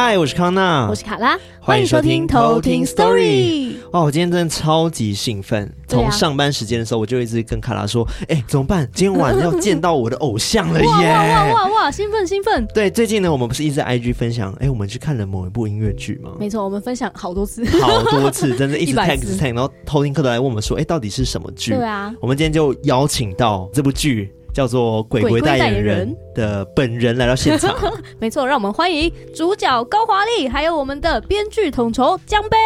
嗨，我是康娜，我是卡拉，欢迎收听偷听 Story。哦，我今天真的超级兴奋，从、啊、上班时间的时候我就一直跟卡拉说：“哎、欸，怎么办？今天晚上要见到我的偶像了耶！” 哇哇哇兴奋兴奋！对，最近呢，我们不是一直在 IG 分享，哎、欸，我们去看了某一部音乐剧吗？没错，我们分享好多次，好多次，真的一直 tag tag，然后偷听客都来问我们说：“哎、欸，到底是什么剧？”对啊，我们今天就邀请到这部剧。叫做鬼鬼代言人的本人来到现场，没错，让我们欢迎主角高华丽，还有我们的编剧统筹江杯。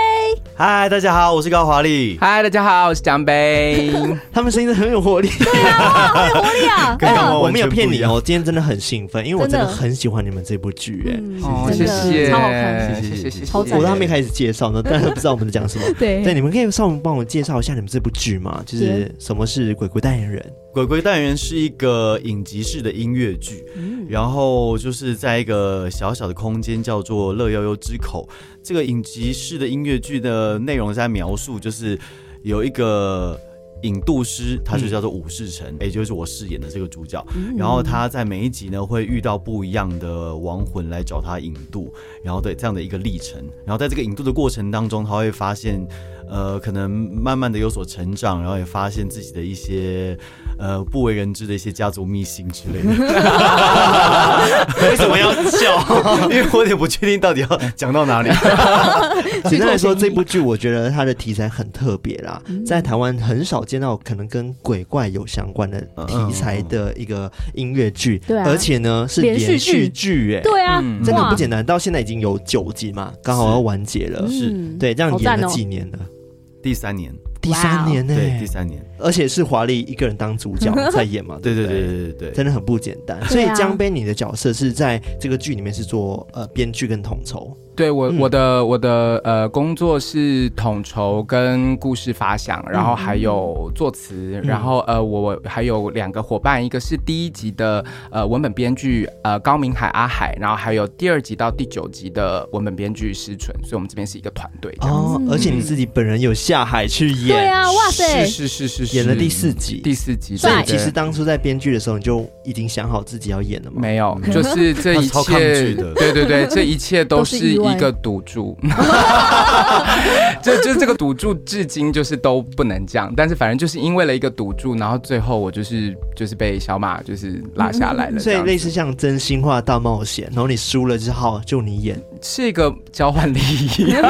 嗨，大家好，我是高华丽。嗨，大家好，我是江杯。他们声音很有活力，对啊，好有活力啊！刚刚我没有骗你哦，今天真的很兴奋，因为我真的很喜欢你们这部剧，哎、谢谢，超好看，谢谢谢谢，超赞。我都还没开始介绍呢，但是不知道我们在讲什么。对，对，你们可以稍微帮我介绍一下你们这部剧吗？就是什么是鬼鬼代言人？鬼鬼代言人是一个影集式的音乐剧，然后就是在一个小小的空间叫做乐悠悠之口。这个影集式的音乐剧的内容在描述，就是有一个引渡师，他就叫做武士城，也就是我饰演的这个主角。然后他在每一集呢会遇到不一样的亡魂来找他引渡，然后对这样的一个历程。然后在这个引渡的过程当中，他会发现。呃，可能慢慢的有所成长，然后也发现自己的一些呃不为人知的一些家族秘辛之类的。为什么要笑？因为我也不确定到底要讲到哪里。简单来说，这部剧我觉得它的题材很特别啦，在台湾很少见到可能跟鬼怪有相关的题材的一个音乐剧，对、嗯，而且呢是连续剧，哎，对啊，真的不简单。到现在已经有九集嘛，刚好要完结了，是对，这样演了几年了。第三年，第三年呢、欸？对，第三年，而且是华丽一个人当主角 在演嘛？对对对对对对，真的很不简单。所以江杯你的角色是在这个剧里面是做呃编剧跟统筹。对我、嗯、我的我的呃工作是统筹跟故事发想，然后还有作词，嗯、然后呃我还有两个伙伴，一个是第一集的呃文本编剧呃高明海阿海，然后还有第二集到第九集的文本编剧石纯，所以我们这边是一个团队这样子。哦，而且你自己本人有下海去演，对啊，哇塞，是是是是，演了第四集，第四集。所以其实当初在编剧的时候，你就已经想好自己要演了吗？没有，就是这一切，对对对，这一切都是一个赌注。就就这个赌注至今就是都不能降，但是反正就是因为了一个赌注，然后最后我就是就是被小马就是拉下来了，所以类似像真心话大冒险，然后你输了之后就你演，是一个交换利益。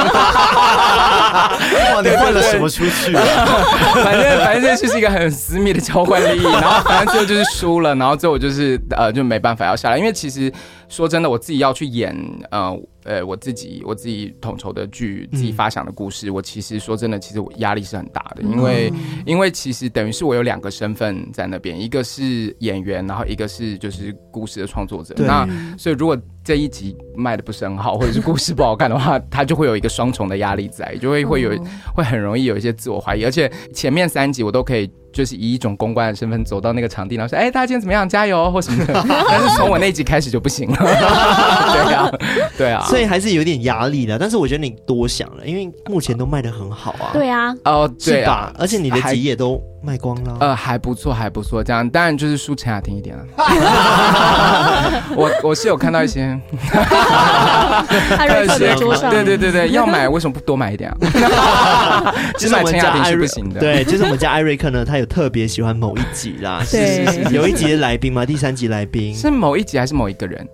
哇，你换了什么出去？反正反正这就是一个很私密的交换利益，然后反正最后就是输了，然后最后我就是呃就没办法要下来，因为其实说真的，我自己要去演呃。呃，我自己我自己统筹的剧，自己发想的故事，嗯、我其实说真的，其实我压力是很大的，因为、嗯、因为其实等于是我有两个身份在那边，一个是演员，然后一个是就是故事的创作者。那所以如果这一集卖的不是很好，或者是故事不好看的话，他就会有一个双重的压力在，就会会有会很容易有一些自我怀疑，而且前面三集我都可以。就是以一种公关的身份走到那个场地，然后说：“哎、欸，大家今天怎么样？加油！”或什么的。但是从我那集开始就不行了。对啊，对啊，所以还是有点压力的。但是我觉得你多想了，因为目前都卖的很好啊。对啊，哦，对啊，而且你的集也都。卖光了，呃，还不错，还不错，这样当然就是输陈雅婷一点了。我我是有看到一些，艾瑞克在桌上，对对对对，要买为什么不多买一点啊？其实我们家艾瑞克，对，就是我们家艾瑞克呢，他有特别喜欢某一集啦，是是，有一集的来宾吗，第三集来宾。是某一集还是某一个人？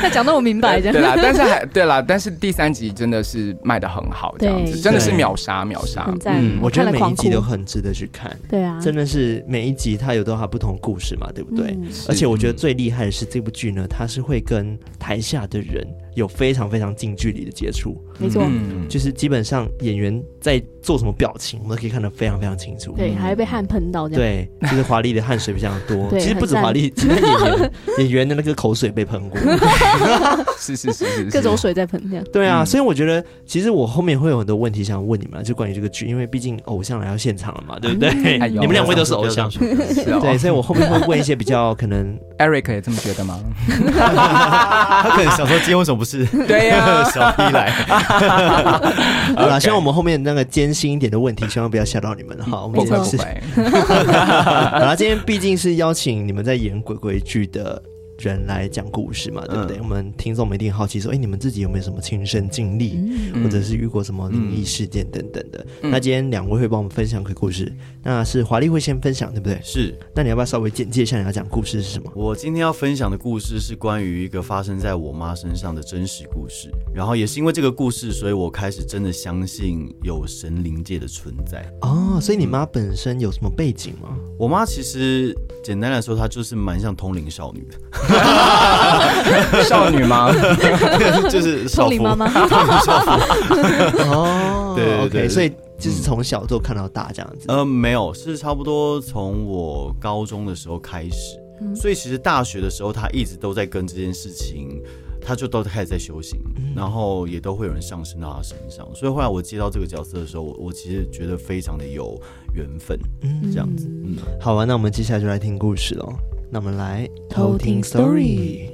他讲的我明白的，对啦，但是还对啦，但是第三集真的是卖的很好，这样子真的是秒杀秒杀。嗯，我觉得每一集都很值得去看。对啊，真的是每一集它有都有它不同故事嘛，对不对？而且我觉得最厉害的是这部剧呢，它是会跟台下的人有非常非常近距离的接触。没错，就是基本上演员在做什么表情，我们都可以看得非常非常清楚。对，还会被汗喷到这样。对，就是华丽的汗水比较多。其实不止华丽，其实演员 演员的那个口水被喷过。是是是是，各种水在喷这样。对啊，所以我觉得其实我后面会有很多问题想问你们，就关于这个剧，因为毕竟偶像来到现场了嘛，对不对？你们两位都是偶像，对，所以我后面会问一些比较可能，Eric 也这么觉得吗？他可能想说今天为什么不是？对呀，小 B 来。好了，希望我们后面那个艰辛一点的问题，千万不要吓到你们哈。我们也是。好了，今天毕竟是邀请你们在演鬼鬼剧的。人来讲故事嘛，对不对？嗯、我们听众们一定好奇说，哎，你们自己有没有什么亲身经历，嗯、或者是遇过什么灵异事件等等的？嗯、那今天两位会帮我们分享个故事，那是华丽会先分享，对不对？是。那你要不要稍微简介一下你要讲故事是什么？我今天要分享的故事是关于一个发生在我妈身上的真实故事，然后也是因为这个故事，所以我开始真的相信有神灵界的存在。哦，所以你妈本身有什么背景吗？我妈其实简单来说，她就是蛮像通灵少女的。少女吗？就是通灵妈妈。哦，对对对，所以就是从小就看到大这样子。呃，没有，是差不多从我高中的时候开始，所以其实大学的时候，他一直都在跟这件事情，他就都开始在修行，然后也都会有人上升到他身上。所以后来我接到这个角色的时候，我我其实觉得非常的有缘分，嗯，这样子。嗯，好啊，那我们接下来就来听故事喽。那我们来偷听 story。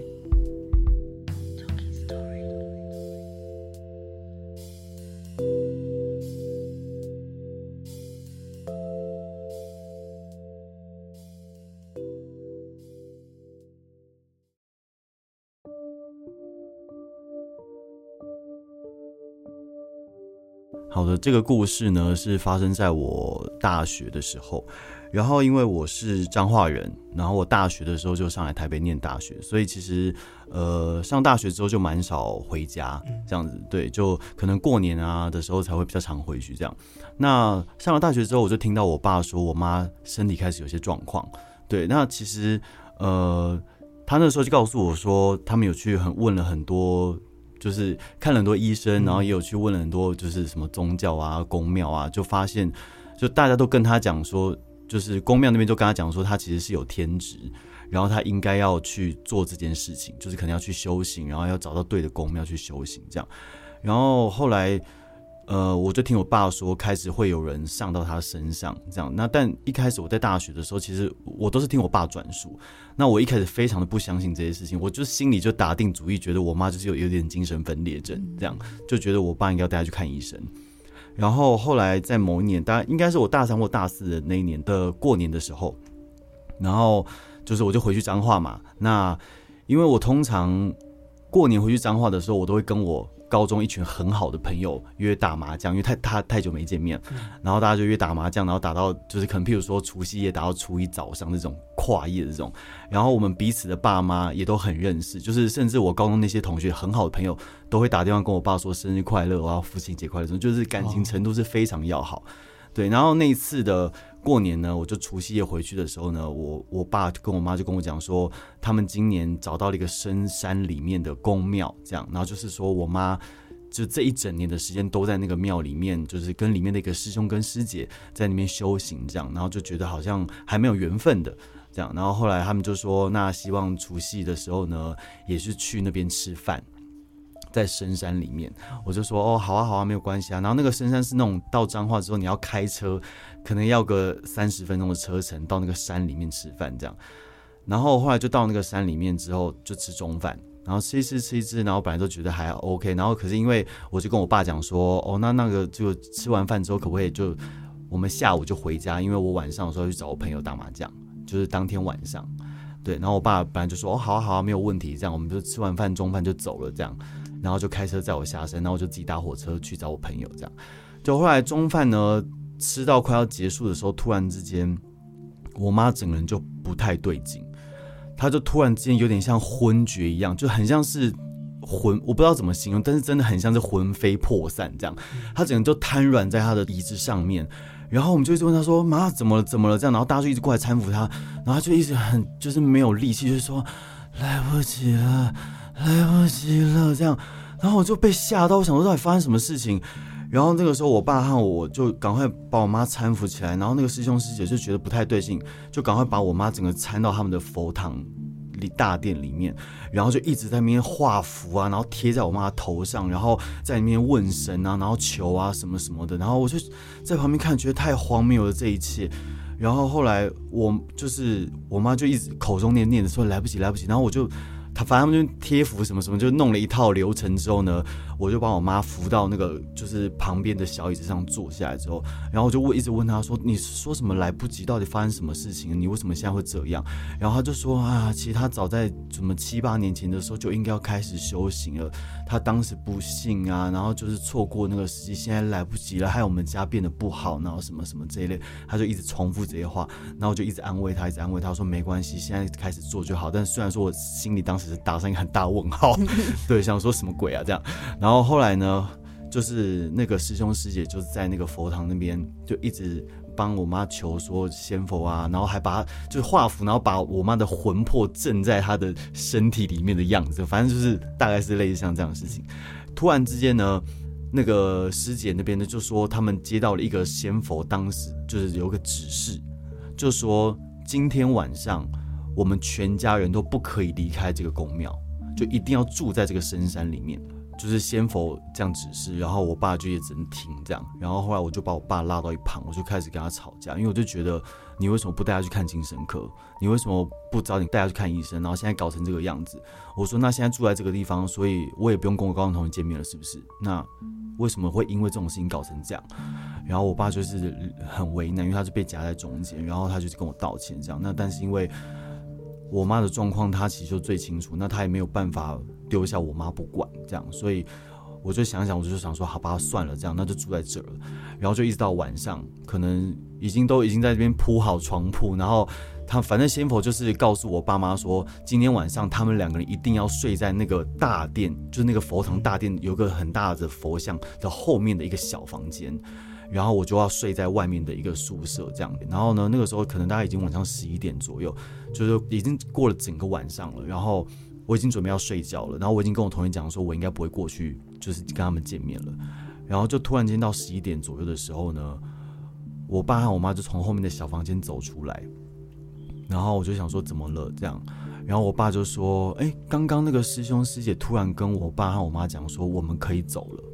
好的，这个故事呢是发生在我大学的时候。然后，因为我是彰化人，然后我大学的时候就上来台北念大学，所以其实，呃，上大学之后就蛮少回家，这样子，对，就可能过年啊的时候才会比较常回去这样。那上了大学之后，我就听到我爸说我妈身体开始有些状况，对，那其实，呃，他那时候就告诉我说，他们有去很问了很多，就是看了很多医生，然后也有去问了很多，就是什么宗教啊、宫庙啊，就发现，就大家都跟他讲说。就是公庙那边就跟他讲说，他其实是有天职，然后他应该要去做这件事情，就是可能要去修行，然后要找到对的公庙去修行这样。然后后来，呃，我就听我爸说，开始会有人上到他身上这样。那但一开始我在大学的时候，其实我都是听我爸转述。那我一开始非常的不相信这些事情，我就心里就打定主意，觉得我妈就是有有点精神分裂症这样，就觉得我爸应该要带他去看医生。然后后来在某一年，大概应该是我大三或大四的那一年的过年的时候，然后就是我就回去彰化嘛。那因为我通常过年回去彰化的时候，我都会跟我。高中一群很好的朋友约打麻将，因为太他太久没见面，然后大家就约打麻将，然后打到就是可能譬如说除夕夜打到初一早上这种跨夜的这种，然后我们彼此的爸妈也都很认识，就是甚至我高中那些同学很好的朋友都会打电话跟我爸说生日快乐，我要父亲节快乐，这种就是感情程度是非常要好。对，然后那一次的过年呢，我就除夕夜回去的时候呢，我我爸跟我妈就跟我讲说，他们今年找到了一个深山里面的宫庙，这样，然后就是说我妈就这一整年的时间都在那个庙里面，就是跟里面的一个师兄跟师姐在那边修行，这样，然后就觉得好像还没有缘分的，这样，然后后来他们就说，那希望除夕的时候呢，也是去那边吃饭。在深山里面，我就说哦，好啊，好啊，没有关系啊。然后那个深山是那种到彰化之后，你要开车，可能要个三十分钟的车程到那个山里面吃饭这样。然后后来就到那个山里面之后，就吃中饭，然后吃一吃，吃一吃，然后本来都觉得还 OK。然后可是因为我就跟我爸讲说，哦，那那个就吃完饭之后可不可以就我们下午就回家？因为我晚上的时候去找我朋友打麻将，就是当天晚上。对，然后我爸本来就说，哦，好啊，好啊，没有问题。这样我们就吃完饭中饭就走了这样。然后就开车载我下山，然后我就自己搭火车去找我朋友，这样。就后来中饭呢吃到快要结束的时候，突然之间，我妈整个人就不太对劲，她就突然之间有点像昏厥一样，就很像是魂，我不知道怎么形容，但是真的很像是魂飞魄散这样，她整个就瘫软在她的椅子上面。然后我们就一直问她说：“妈，怎么了？怎么了？”这样，然后大家就一直过来搀扶她，然后他就一直很就是没有力气，就是说来不及了，来不及了这样。然后我就被吓到，我想说到底发生什么事情。然后那个时候，我爸和我就赶快把我妈搀扶起来，然后那个师兄师姐就觉得不太对劲，就赶快把我妈整个搀到他们的佛堂里大殿里面，然后就一直在那边画符啊，然后贴在我妈头上，然后在里面问神啊，然后求啊什么什么的，然后我就在旁边看，觉得太荒谬了这一切。然后后来我就是我妈就一直口中念念的说来不及来不及，然后我就。反正他们就贴符什么什么，就弄了一套流程之后呢，我就把我妈扶到那个就是旁边的小椅子上坐下来之后，然后我就问，一直问他说：“你说什么来不及？到底发生什么事情？你为什么现在会这样？”然后他就说：“啊，其实他早在什么七八年前的时候就应该要开始修行了，他当时不信啊，然后就是错过那个时机，现在来不及了，害我们家变得不好，然后什么什么这一类，他就一直重复这些话，然后我就一直安慰他，一直安慰他说没关系，现在开始做就好。但虽然说我心里当时。是打上一个很大问号，对，想说什么鬼啊这样。然后然后后来呢，就是那个师兄师姐就是在那个佛堂那边就一直帮我妈求说仙佛啊，然后还把就是画符，然后把我妈的魂魄镇在她的身体里面的样子，反正就是大概是类似像这样的事情。突然之间呢，那个师姐那边呢就说他们接到了一个仙佛，当时就是有个指示，就说今天晚上。我们全家人都不可以离开这个宫庙，就一定要住在这个深山里面。就是先佛这样指示，然后我爸就也只能听这样。然后后来我就把我爸拉到一旁，我就开始跟他吵架，因为我就觉得你为什么不带他去看精神科？你为什么不早点带他去看医生？然后现在搞成这个样子。我说那现在住在这个地方，所以我也不用跟我高中同学见面了，是不是？那为什么会因为这种事情搞成这样？然后我爸就是很为难，因为他是被夹在中间，然后他就是跟我道歉这样。那但是因为。我妈的状况，她其实就最清楚，那她也没有办法丢下我妈不管，这样，所以我就想想，我就想说，好吧，算了，这样，那就住在这儿了。然后就一直到晚上，可能已经都已经在这边铺好床铺，然后他反正先佛就是告诉我爸妈说，今天晚上他们两个人一定要睡在那个大殿，就是那个佛堂大殿有个很大的佛像的后面的一个小房间。然后我就要睡在外面的一个宿舍这样，然后呢，那个时候可能大概已经晚上十一点左右，就是已经过了整个晚上了。然后我已经准备要睡觉了，然后我已经跟我同学讲说，我应该不会过去，就是跟他们见面了。然后就突然间到十一点左右的时候呢，我爸和我妈就从后面的小房间走出来，然后我就想说怎么了这样，然后我爸就说，哎，刚刚那个师兄师姐突然跟我爸和我妈讲说，我们可以走了。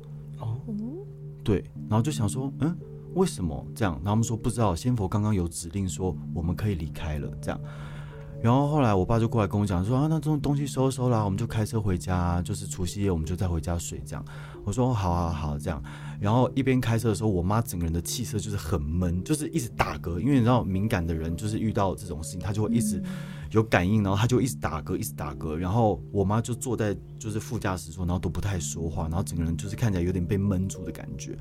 对，然后就想说，嗯，为什么这样？然后他们说不知道，仙佛刚刚有指令说我们可以离开了，这样。然后后来我爸就过来跟我讲说啊，那这种东西收收啦，我们就开车回家，就是除夕夜我们就再回家睡这样。我说好好好，这样。然后一边开车的时候，我妈整个人的气色就是很闷，就是一直打嗝，因为你知道敏感的人就是遇到这种事情，他就会一直有感应，然后他就一直打嗝，一直打嗝。然后我妈就坐在就是副驾驶座，然后都不太说话，然后整个人就是看起来有点被闷住的感觉。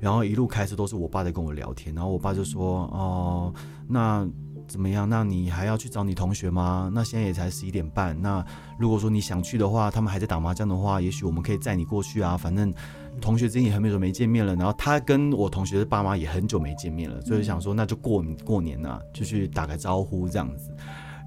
然后一路开车都是我爸在跟我聊天，然后我爸就说哦，那。怎么样？那你还要去找你同学吗？那现在也才十一点半。那如果说你想去的话，他们还在打麻将的话，也许我们可以载你过去啊。反正同学之间也很久没见面了，然后他跟我同学的爸妈也很久没见面了，所以想说那就过过年啊，就去打个招呼这样子。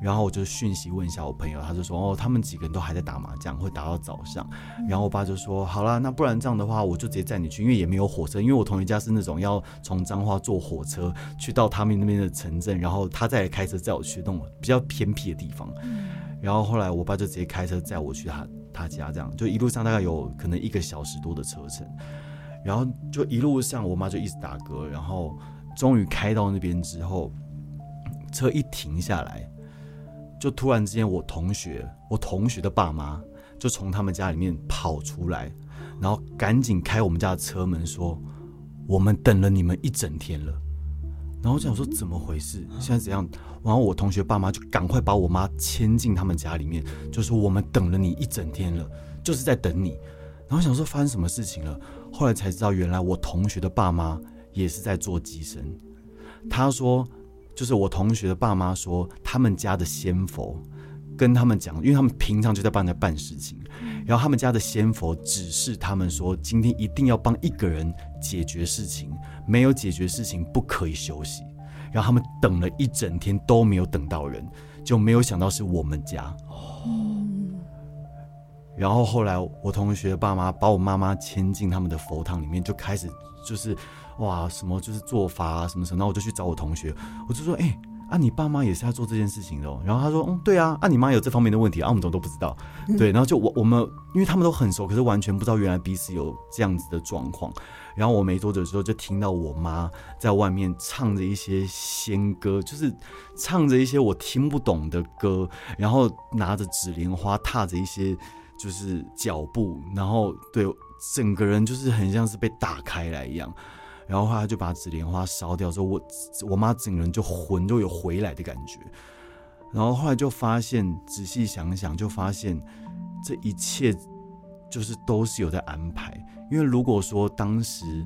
然后我就讯息问一下我朋友，他就说哦，他们几个人都还在打麻将，会打到早上。然后我爸就说好啦，那不然这样的话，我就直接载你去，因为也没有火车，因为我同学家是那种要从彰化坐火车去到他们那边的城镇，然后他再来开车载我去那种比较偏僻的地方。然后后来我爸就直接开车载我去他他家，这样就一路上大概有可能一个小时多的车程。然后就一路上我妈就一直打嗝，然后终于开到那边之后，车一停下来。就突然之间，我同学，我同学的爸妈就从他们家里面跑出来，然后赶紧开我们家的车门，说：“我们等了你们一整天了。”然后我想说怎么回事？现在怎样？然后我同学爸妈就赶快把我妈牵进他们家里面，就说：“我们等了你一整天了，就是在等你。”然后想说发生什么事情了？后来才知道，原来我同学的爸妈也是在做机身。他说。就是我同学的爸妈说，他们家的仙佛跟他们讲，因为他们平常就在帮人家办事情，然后他们家的仙佛指示他们说，今天一定要帮一个人解决事情，没有解决事情不可以休息。然后他们等了一整天都没有等到人，就没有想到是我们家。哦然后后来我同学爸妈把我妈妈牵进他们的佛堂里面，就开始就是哇什么就是做法啊什么什么，然后我就去找我同学，我就说哎。欸啊，你爸妈也是在做这件事情的哦。然后他说，嗯，对啊，啊，你妈有这方面的问题啊，我们怎么都不知道。对，然后就我我们，因为他们都很熟，可是完全不知道原来彼此有这样子的状况。然后我没多久之后，就听到我妈在外面唱着一些仙歌，就是唱着一些我听不懂的歌，然后拿着纸莲花，踏着一些就是脚步，然后对整个人就是很像是被打开来一样。然后后来就把紫莲花烧掉之后，我我妈整个人就魂就有回来的感觉。然后后来就发现，仔细想想就发现，这一切就是都是有在安排。因为如果说当时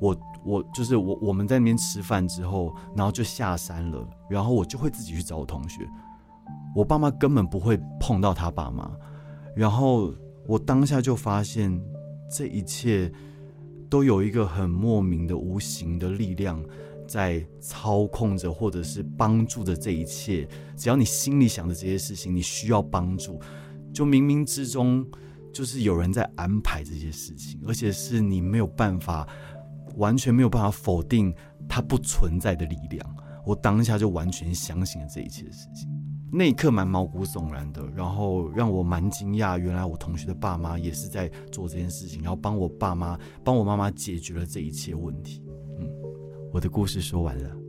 我我就是我我们在那边吃饭之后，然后就下山了，然后我就会自己去找我同学，我爸妈根本不会碰到他爸妈。然后我当下就发现这一切。都有一个很莫名的无形的力量在操控着，或者是帮助着这一切。只要你心里想的这些事情，你需要帮助，就冥冥之中就是有人在安排这些事情，而且是你没有办法，完全没有办法否定它不存在的力量。我当下就完全相信了这一切的事情。那一刻蛮毛骨悚然的，然后让我蛮惊讶，原来我同学的爸妈也是在做这件事情，然后帮我爸妈、帮我妈妈解决了这一切问题。嗯，我的故事说完了。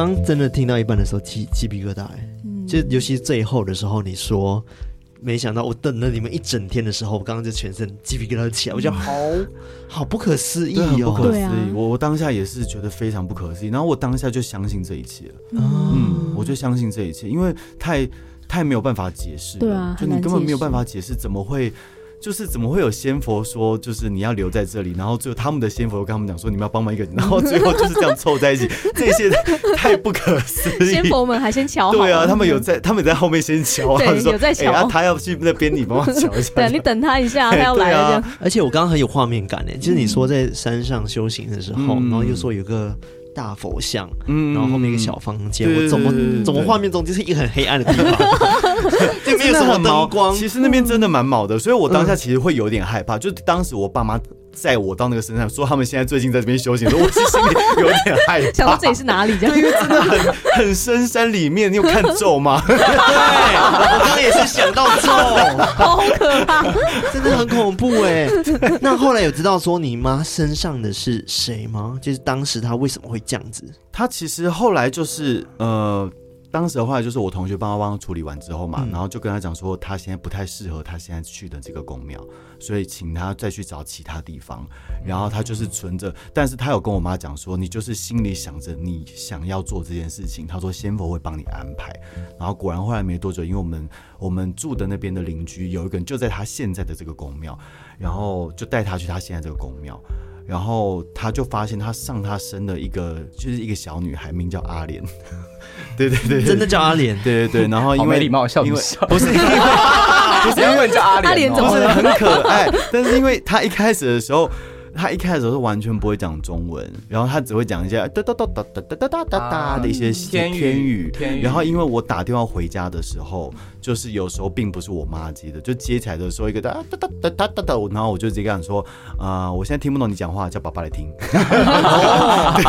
刚刚真的听到一半的时候，鸡鸡皮疙瘩，哎、嗯，就尤其是最后的时候，你说没想到我等了你们一整天的时候，我刚刚就全身鸡皮疙瘩起来，我觉得好好不可思议哦，不可思议。我我当下也是觉得非常不可思议，然后我当下就相信这一切了，嗯，嗯，我就相信这一切，因为太太没有办法解释，对啊，就你根本没有办法解释，怎么会？就是怎么会有仙佛说，就是你要留在这里，然后最后他们的仙佛又跟他们讲说，你们要帮忙一个人，然后最后就是这样凑在一起，这些太不可思议。仙佛们还先瞧好，对啊，他们有在，他们在后面先瞧，对，有在瞧、欸啊。他要去那边，你帮忙瞧一下。对，你等他一下，他要来了。啊、而且我刚刚很有画面感呢，就是你说在山上修行的时候，嗯、然后又说有个。大佛像，嗯，然后后面一个小房间，我怎么怎么画面中就是一个很黑暗的地方，就没有什么灯光。其实那边真的蛮毛的，所以我当下其实会有点害怕。就当时我爸妈载我到那个山上，说他们现在最近在这边修行，我其实心里有点害怕。想到这里是哪里？这样，因为真的很很深山里面。你有看咒吗？对，我刚刚也是想到咒，好可怕，真的很恐怖哎。那后来有知道说你妈身上的是谁吗？就是当时她为什么会这样子？她其实后来就是呃。当时的话，就是我同学帮他帮他处理完之后嘛，嗯、然后就跟他讲说，他现在不太适合他现在去的这个公庙，所以请他再去找其他地方。然后他就是存着，但是他有跟我妈讲说，你就是心里想着你想要做这件事情，他说仙佛会帮你安排。然后果然后来没多久，因为我们我们住的那边的邻居有一个人就在他现在的这个公庙，然后就带他去他现在这个公庙。然后他就发现他上他生的一个就是一个小女孩，名叫阿莲。对对对，真的叫阿莲。对对对，然后因为礼貌，笑因为笑不是因为 不是因为叫阿莲，阿莲怎么了？很可爱，但是因为他一开始的时候。他一开始是完全不会讲中文，然后他只会讲一些哒哒哒哒哒哒哒哒哒的一些天语。天语。然后因为我打电话回家的时候，就是有时候并不是我妈接的，就接起来的时候一个哒哒哒哒哒哒哒，然后我就直接跟他说：“啊，我现在听不懂你讲话，叫爸爸来听。”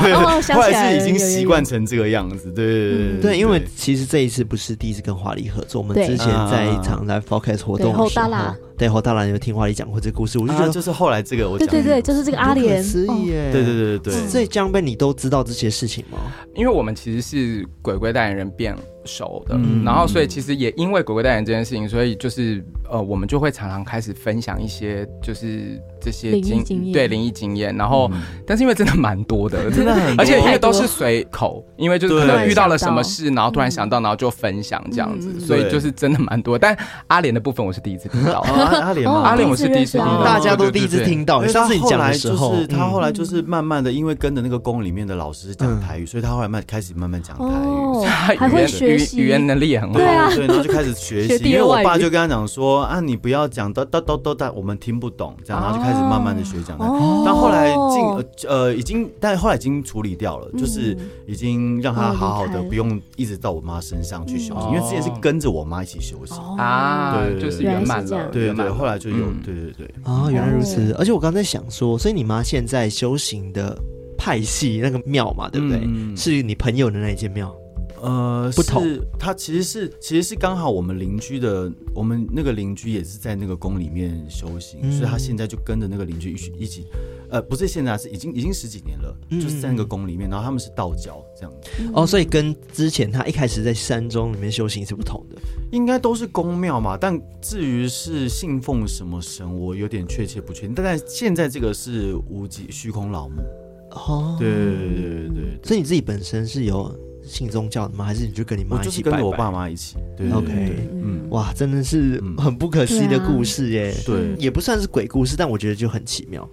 对，后来是已经习惯成这个样子。对对对，因为其实这一次不是第一次跟华丽合作，我们之前在一场 live podcast 活动的时候。对，后大兰有听华丽讲过这个故事，我就觉得就是后来这个，我对对对，就是这个阿莲，可思议耶，对对对对对。所以江贝，你都知道这些事情吗？因为我们其实是鬼鬼代言人变熟的。嗯、然后所以其实也因为鬼鬼代言这件事情，所以就是呃，我们就会常常开始分享一些就是。这些经对灵异经验，然后，但是因为真的蛮多的，真的很，而且因为都是随口，因为就是可能遇到了什么事，然后突然想到，然后就分享这样子，所以就是真的蛮多。但阿莲的部分我是第一次听到，阿莲阿莲我是第一次听到，大家都第一次听到。上次你讲的时候，他后来就是慢慢的，因为跟着那个宫里面的老师讲台语，所以他后来慢开始慢慢讲台语，还会学习，语言能力也很好，所以，然后就开始学习。因为我爸就跟他讲说啊，你不要讲哒哒哒哒哒，我们听不懂，这样，然后就开始慢慢的学讲。哦，但后来进呃已经，但后来已经处理掉了，就是已经让他好好的，不用一直到我妈身上去修行，因为之前是跟着我妈一起修行啊，对，就是圆满了，对对，后来就有，对对对，啊，原来如此。而且我刚才想说，所以你妈现在修行的派系那个庙嘛，对不对？是你朋友的那一间庙。呃，不同，是他其实是其实是刚好我们邻居的，我们那个邻居也是在那个宫里面修行，嗯、所以他现在就跟着那个邻居一起一起，呃，不是现在是已经已经十几年了，嗯、就是在那个宫里面，然后他们是道教这样子。哦，所以跟之前他一开始在山中里面修行是不同的，应该都是宫庙嘛，但至于是信奉什么神，我有点确切不确定。但在现在这个是无极虚空老母，哦，对对对对对，对，所以你自己本身是有。信宗教的吗？还是你就跟你妈一起跟着我爸妈一起？对，OK，嗯，哇，真的是很不可思议的故事耶。对，也不算是鬼故事，但我觉得就很奇妙。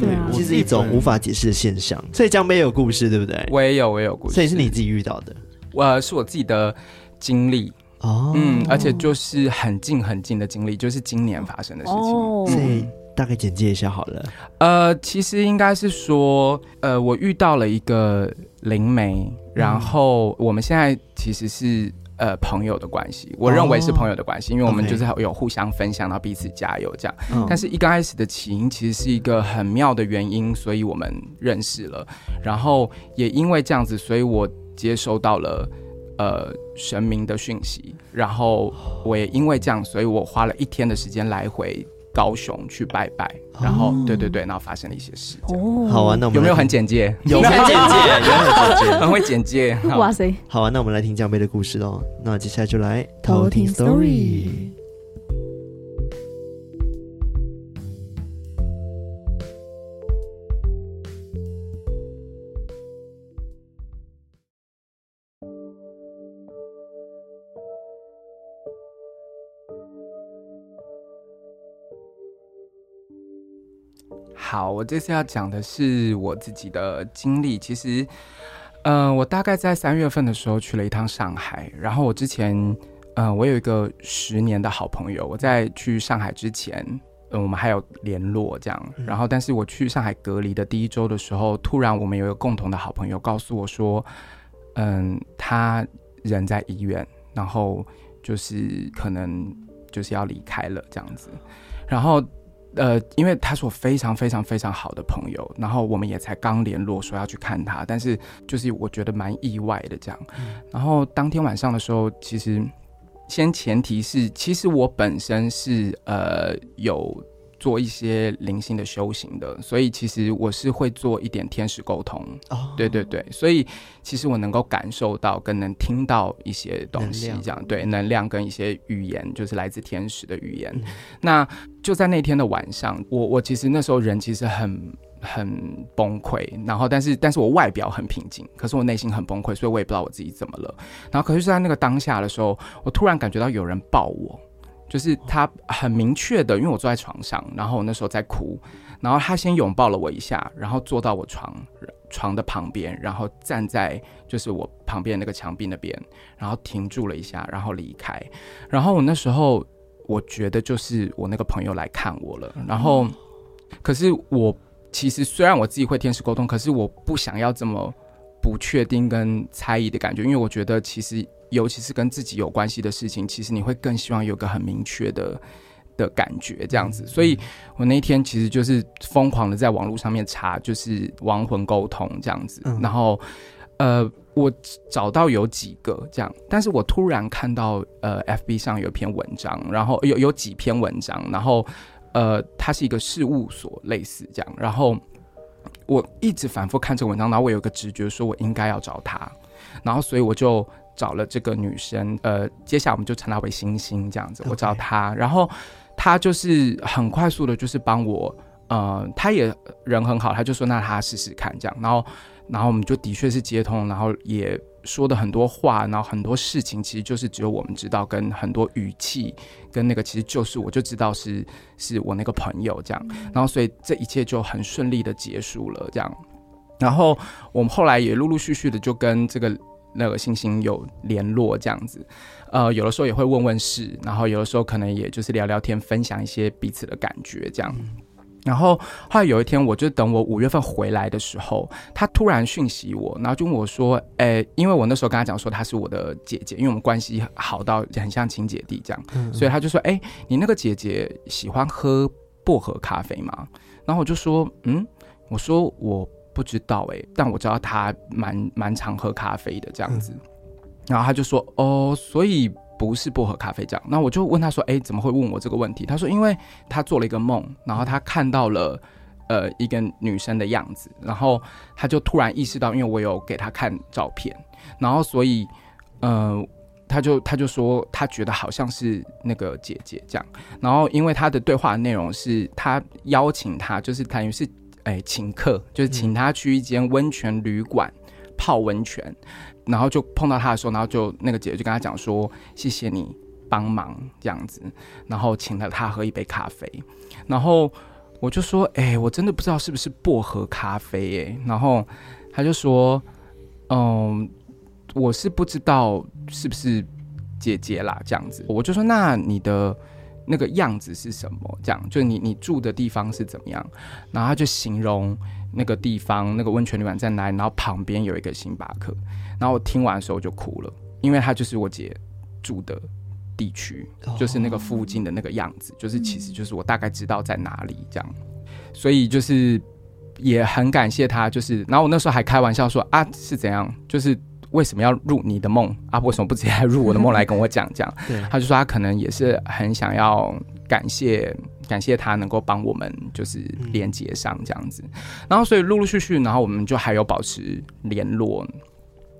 对，其实一种无法解释的现象。所以江杯有故事，对不对？我也有，我也有故事。所以是你自己遇到的？我是我自己的经历哦，嗯，而且就是很近很近的经历，就是今年发生的事情。所以大概简介一下好了。呃，其实应该是说，呃，我遇到了一个灵媒。然后我们现在其实是呃朋友的关系，我认为是朋友的关系，因为我们就是有互相分享，然后彼此加油这样。但是一刚开始的起因其实是一个很妙的原因，所以我们认识了。然后也因为这样子，所以我接收到了呃神明的讯息。然后我也因为这样，所以我花了一天的时间来回。高雄去拜拜，然后对对对，然后发生了一些事。哦，好啊，那我们有没有很简介？有很简介，有很简介，很会简介。哇塞！好啊，那我们来听江杯的故事喽。那接下来就来偷听 story。好，我这次要讲的是我自己的经历。其实，呃，我大概在三月份的时候去了一趟上海。然后我之前，呃，我有一个十年的好朋友。我在去上海之前，嗯、呃，我们还有联络这样。然后，但是我去上海隔离的第一周的时候，突然我们有一个共同的好朋友告诉我说，嗯，他人在医院，然后就是可能就是要离开了这样子。然后。呃，因为他是我非常非常非常好的朋友，然后我们也才刚联络说要去看他，但是就是我觉得蛮意外的这样。然后当天晚上的时候，其实先前提是，其实我本身是呃有。做一些灵性的修行的，所以其实我是会做一点天使沟通。哦，对对对，所以其实我能够感受到跟能听到一些东西，这样对能量跟一些语言，就是来自天使的语言。嗯、那就在那天的晚上，我我其实那时候人其实很很崩溃，然后但是但是我外表很平静，可是我内心很崩溃，所以我也不知道我自己怎么了。然后可是在那个当下的时候，我突然感觉到有人抱我。就是他很明确的，因为我坐在床上，然后我那时候在哭，然后他先拥抱了我一下，然后坐到我床床的旁边，然后站在就是我旁边那个墙壁那边，然后停住了一下，然后离开。然后我那时候我觉得就是我那个朋友来看我了，然后可是我其实虽然我自己会天使沟通，可是我不想要这么不确定跟猜疑的感觉，因为我觉得其实。尤其是跟自己有关系的事情，其实你会更希望有个很明确的的感觉，这样子。所以我那一天其实就是疯狂的在网络上面查，就是亡魂沟通这样子。然后，呃，我找到有几个这样，但是我突然看到呃，FB 上有一篇文章，然后有有几篇文章，然后呃，它是一个事务所类似这样，然后我一直反复看这个文章，然后我有个直觉说我应该要找他。然后所以我就找了这个女生，呃，接下来我们就称她为星星这样子，我找她.然后她就是很快速的，就是帮我，呃，她也人很好，她就说那她试试看这样，然后然后我们就的确是接通，然后也。说的很多话，然后很多事情，其实就是只有我们知道，跟很多语气，跟那个其实就是我就知道是是我那个朋友这样，然后所以这一切就很顺利的结束了这样，然后我们后来也陆陆续续的就跟这个那个星星有联络这样子，呃，有的时候也会问问事，然后有的时候可能也就是聊聊天，分享一些彼此的感觉这样。然后后来有一天，我就等我五月份回来的时候，他突然讯息我，然后就问我说：“诶，因为我那时候跟他讲说她是我的姐姐，因为我们关系好到很像亲姐弟这样，嗯嗯，所以他就说：‘诶，你那个姐姐喜欢喝薄荷咖啡吗？’然后我就说：‘嗯，我说我不知道诶，但我知道他蛮蛮常喝咖啡的这样子。’然后他就说：‘哦，所以。’不是不喝咖啡这样，那我就问他说：“哎、怎么会问我这个问题？”他说：“因为他做了一个梦，然后他看到了呃一个女生的样子，然后他就突然意识到，因为我有给他看照片，然后所以呃他就他就说他觉得好像是那个姐姐这样，然后因为他的对话内容是他邀请他，就是等于是哎、欸、请客，就是请他去一间温泉旅馆泡温泉。”然后就碰到他的时候，然后就那个姐姐就跟他讲说：“谢谢你帮忙这样子。”然后请了他喝一杯咖啡。然后我就说：“哎、欸，我真的不知道是不是薄荷咖啡哎、欸。”然后他就说：“嗯，我是不知道是不是姐姐啦这样子。”我就说：“那你的那个样子是什么？这样就你你住的地方是怎么样？”然后他就形容那个地方那个温泉旅馆在哪里，然后旁边有一个星巴克。然后我听完的时候就哭了，因为他就是我姐住的地区，就是那个附近的那个样子，就是其实就是我大概知道在哪里这样，所以就是也很感谢他，就是然后我那时候还开玩笑说啊是怎样，就是为什么要入你的梦啊？为什么不直接入我的梦来跟我讲这样？对，他就说他可能也是很想要感谢感谢他能够帮我们就是连接上这样子，然后所以陆陆续续，然后我们就还有保持联络。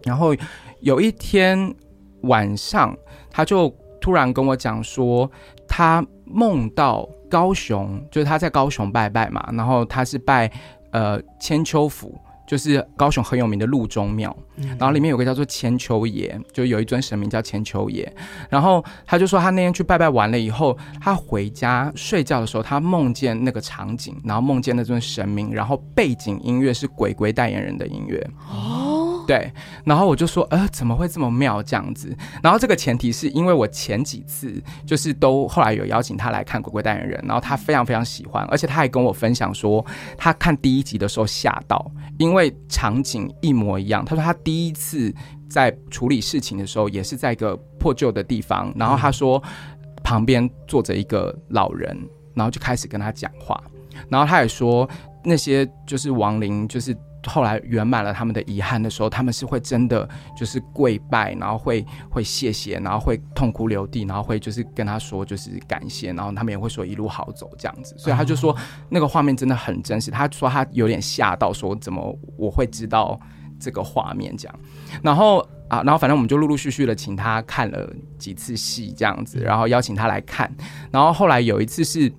然后有一天晚上，他就突然跟我讲说，他梦到高雄，就是他在高雄拜拜嘛，然后他是拜呃千秋府。就是高雄很有名的鹿中庙，然后里面有个叫做千秋爷，就有一尊神明叫千秋爷。然后他就说，他那天去拜拜完了以后，他回家睡觉的时候，他梦见那个场景，然后梦见那尊神明，然后背景音乐是鬼鬼代言人的音乐。哦。对，然后我就说，呃，怎么会这么妙这样子？然后这个前提是因为我前几次就是都后来有邀请他来看《鬼鬼代言人》，然后他非常非常喜欢，而且他还跟我分享说，他看第一集的时候吓到，因为场景一模一样。他说他第一次在处理事情的时候，也是在一个破旧的地方，然后他说旁边坐着一个老人，然后就开始跟他讲话，然后他也说那些就是亡灵就是。后来圆满了他们的遗憾的时候，他们是会真的就是跪拜，然后会会谢谢，然后会痛哭流涕，然后会就是跟他说就是感谢，然后他们也会说一路好走这样子。所以他就说那个画面真的很真实。他说他有点吓到，说怎么我会知道这个画面这样。然后啊，然后反正我们就陆陆续续的请他看了几次戏这样子，然后邀请他来看。然后后来有一次是。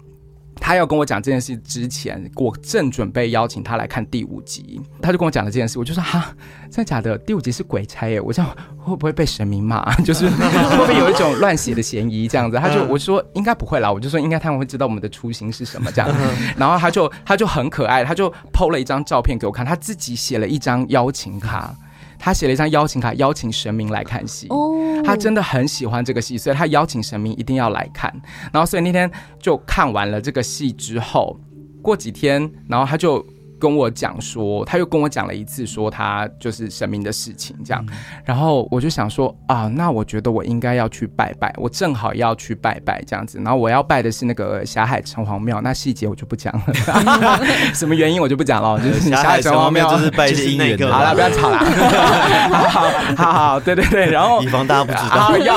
他要跟我讲这件事之前，我正准备邀请他来看第五集，他就跟我讲了这件事，我就说哈，真的假的？第五集是鬼差耶，我这样会不会被神明骂？就是会不会有一种乱写的嫌疑这样子？他就我就说应该不会啦，我就说应该他们会知道我们的初心是什么这样。然后他就他就很可爱，他就 PO 了一张照片给我看，他自己写了一张邀请卡。他写了一张邀请卡，邀请神明来看戏。哦，他真的很喜欢这个戏，所以他邀请神明一定要来看。然后，所以那天就看完了这个戏之后，过几天，然后他就。跟我讲说，他又跟我讲了一次，说他就是神明的事情这样，嗯、然后我就想说啊，那我觉得我应该要去拜拜，我正好要去拜拜这样子，然后我要拜的是那个霞海城隍庙，那细节我就不讲了，什么原因我就不讲了，就是霞海城隍庙就是拜的姻缘，好了，不要吵了，好好好好，对对对，然后以防大家不知道，要。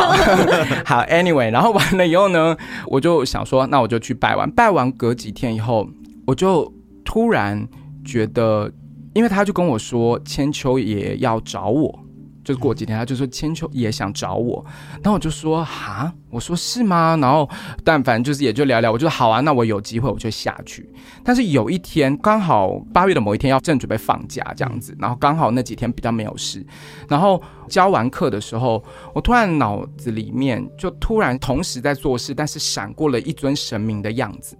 好，anyway，然后完了以后呢，我就想说，那我就去拜完，拜完隔几天以后，我就突然。觉得，因为他就跟我说千秋也要找我，就是过几天他就说千秋也想找我，然后我就说哈，我说是吗？然后但反正就是也就聊聊，我就说好啊，那我有机会我就下去。但是有一天刚好八月的某一天要正准备放假这样子，然后刚好那几天比较没有事，然后教完课的时候，我突然脑子里面就突然同时在做事，但是闪过了一尊神明的样子。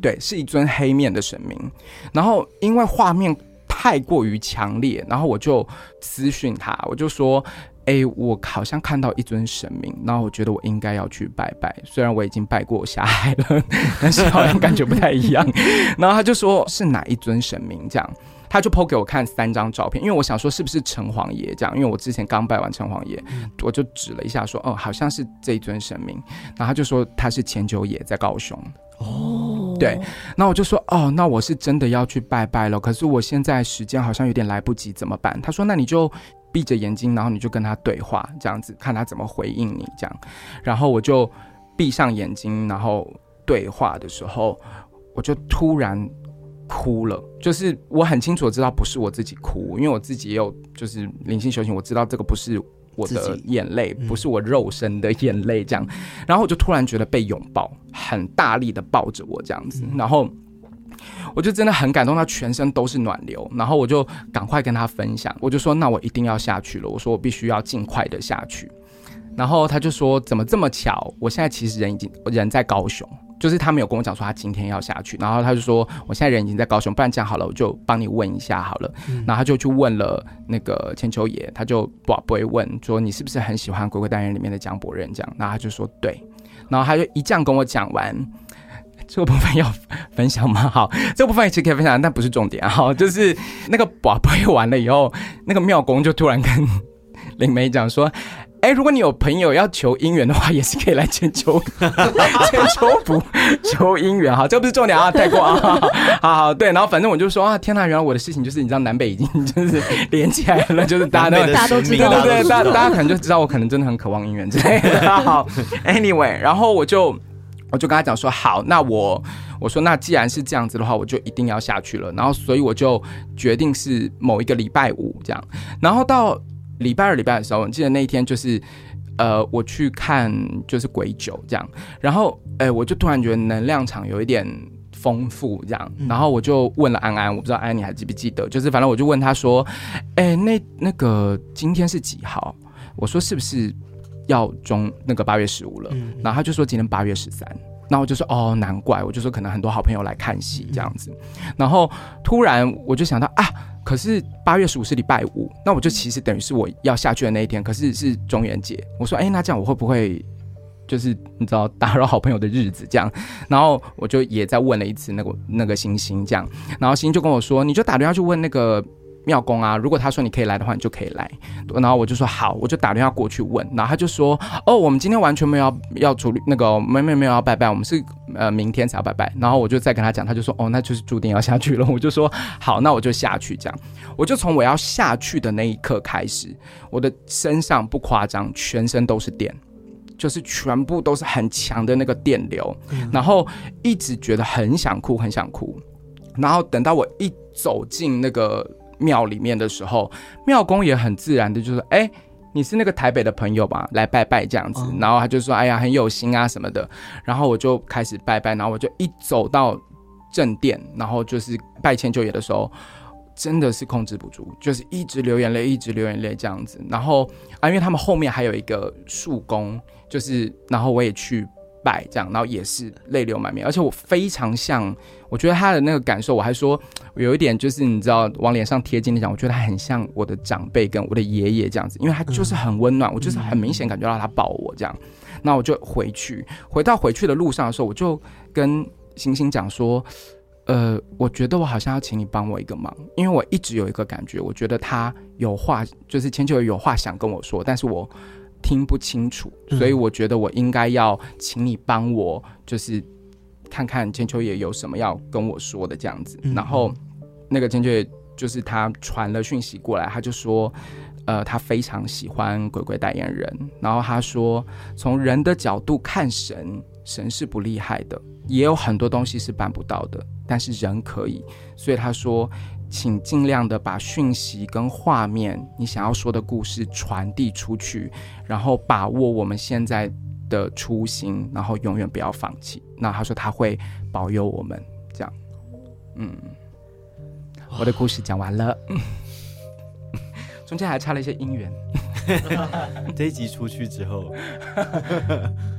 对，是一尊黑面的神明，然后因为画面太过于强烈，然后我就私讯他，我就说：“哎，我好像看到一尊神明，然后我觉得我应该要去拜拜。虽然我已经拜过下海了，但是好像感觉不太一样。”然后他就说：“是哪一尊神明？”这样，他就抛给我看三张照片，因为我想说是不是城隍爷这样，因为我之前刚拜完城隍爷，我就指了一下说：“哦，好像是这一尊神明。”然后他就说他是千秋爷在高雄。哦，对，那我就说哦，那我是真的要去拜拜了。可是我现在时间好像有点来不及，怎么办？他说，那你就闭着眼睛，然后你就跟他对话，这样子看他怎么回应你，这样。然后我就闭上眼睛，然后对话的时候，我就突然哭了。就是我很清楚知道不是我自己哭，因为我自己也有就是灵性修行，我知道这个不是。我的眼泪不是我肉身的眼泪，这样，然后我就突然觉得被拥抱，很大力的抱着我这样子，然后我就真的很感动，他全身都是暖流，然后我就赶快跟他分享，我就说那我一定要下去了，我说我必须要尽快的下去，然后他就说怎么这么巧，我现在其实人已经人在高雄。就是他没有跟我讲说他今天要下去，然后他就说我现在人已经在高雄，不然这样好了，我就帮你问一下好了。嗯、然后他就去问了那个千秋爷，他就不不会问说你是不是很喜欢《鬼鬼单元》里面的江伯仁这样，然后他就说对，然后他就一这样跟我讲完，这个部分要分享吗？好，这个部分也其实可以分享，但不是重点。好，就是那个不不会完了以后，那个妙公就突然跟 灵媒讲说。哎、欸，如果你有朋友要求姻缘的话，也是可以来千秋 千秋福 求姻缘哈，这不是重点啊，带过啊，好好对，然后反正我就说啊，天呐，原来我的事情就是你知道南北已经就是连起来了，就是大家都大家都知道，对对对，大大家可能就知道我可能真的很渴望姻缘之类的。好，Anyway，然后我就我就跟他讲说，好，那我我说那既然是这样子的话，我就一定要下去了。然后所以我就决定是某一个礼拜五这样，然后到。礼拜二、礼拜的时候，我记得那一天就是，呃，我去看就是鬼酒这样，然后，哎、欸，我就突然觉得能量场有一点丰富这样，然后我就问了安安，我不知道安安你还记不记得，就是反正我就问他说，哎、欸，那那个今天是几号？我说是不是要中那个八月十五了？然后他就说今天八月十三，然后我就说哦，难怪，我就说可能很多好朋友来看戏这样子，然后突然我就想到啊。可是八月十五是礼拜五，那我就其实等于是我要下去的那一天，可是是中元节。我说，哎、欸，那这样我会不会就是你知道打扰好朋友的日子这样？然后我就也在问了一次那个那个星星这样，然后星星就跟我说，你就打电话去问那个。庙公啊，如果他说你可以来的话，你就可以来。然后我就说好，我就打电话过去问。然后他就说哦，我们今天完全没有要要处理那个，没没没有要拜拜，我们是呃明天才要拜拜。然后我就再跟他讲，他就说哦，那就是注定要下去了。我就说好，那我就下去。这样，我就从我要下去的那一刻开始，我的身上不夸张，全身都是电，就是全部都是很强的那个电流，然后一直觉得很想哭，很想哭。然后等到我一走进那个。庙里面的时候，庙公也很自然的就说：“哎、欸，你是那个台北的朋友吧？来拜拜这样子。”然后他就说：“哎呀，很有心啊什么的。”然后我就开始拜拜，然后我就一走到正殿，然后就是拜千秋爷的时候，真的是控制不住，就是一直流眼泪，一直流眼泪这样子。然后啊，因为他们后面还有一个树公，就是然后我也去。拜这样，然后也是泪流满面，而且我非常像，我觉得他的那个感受，我还说我有一点就是你知道往脸上贴金的讲，我觉得他很像我的长辈跟我的爷爷这样子，因为他就是很温暖，我就是很明显感觉到他抱我这样，那我就回去，回到回去的路上的时候，我就跟星星讲说，呃，我觉得我好像要请你帮我一个忙，因为我一直有一个感觉，我觉得他有话，就是千秋有话想跟我说，但是我。听不清楚，所以我觉得我应该要请你帮我，就是看看千秋爷有什么要跟我说的这样子。然后那个千秋爷就是他传了讯息过来，他就说，呃，他非常喜欢鬼鬼代言人。然后他说，从人的角度看神，神是不厉害的，也有很多东西是办不到的，但是人可以。所以他说。请尽量的把讯息跟画面，你想要说的故事传递出去，然后把握我们现在的初心，然后永远不要放弃。那他说他会保佑我们，这样。嗯，我的故事讲完了，中间还差了一些姻缘。这一集出去之后。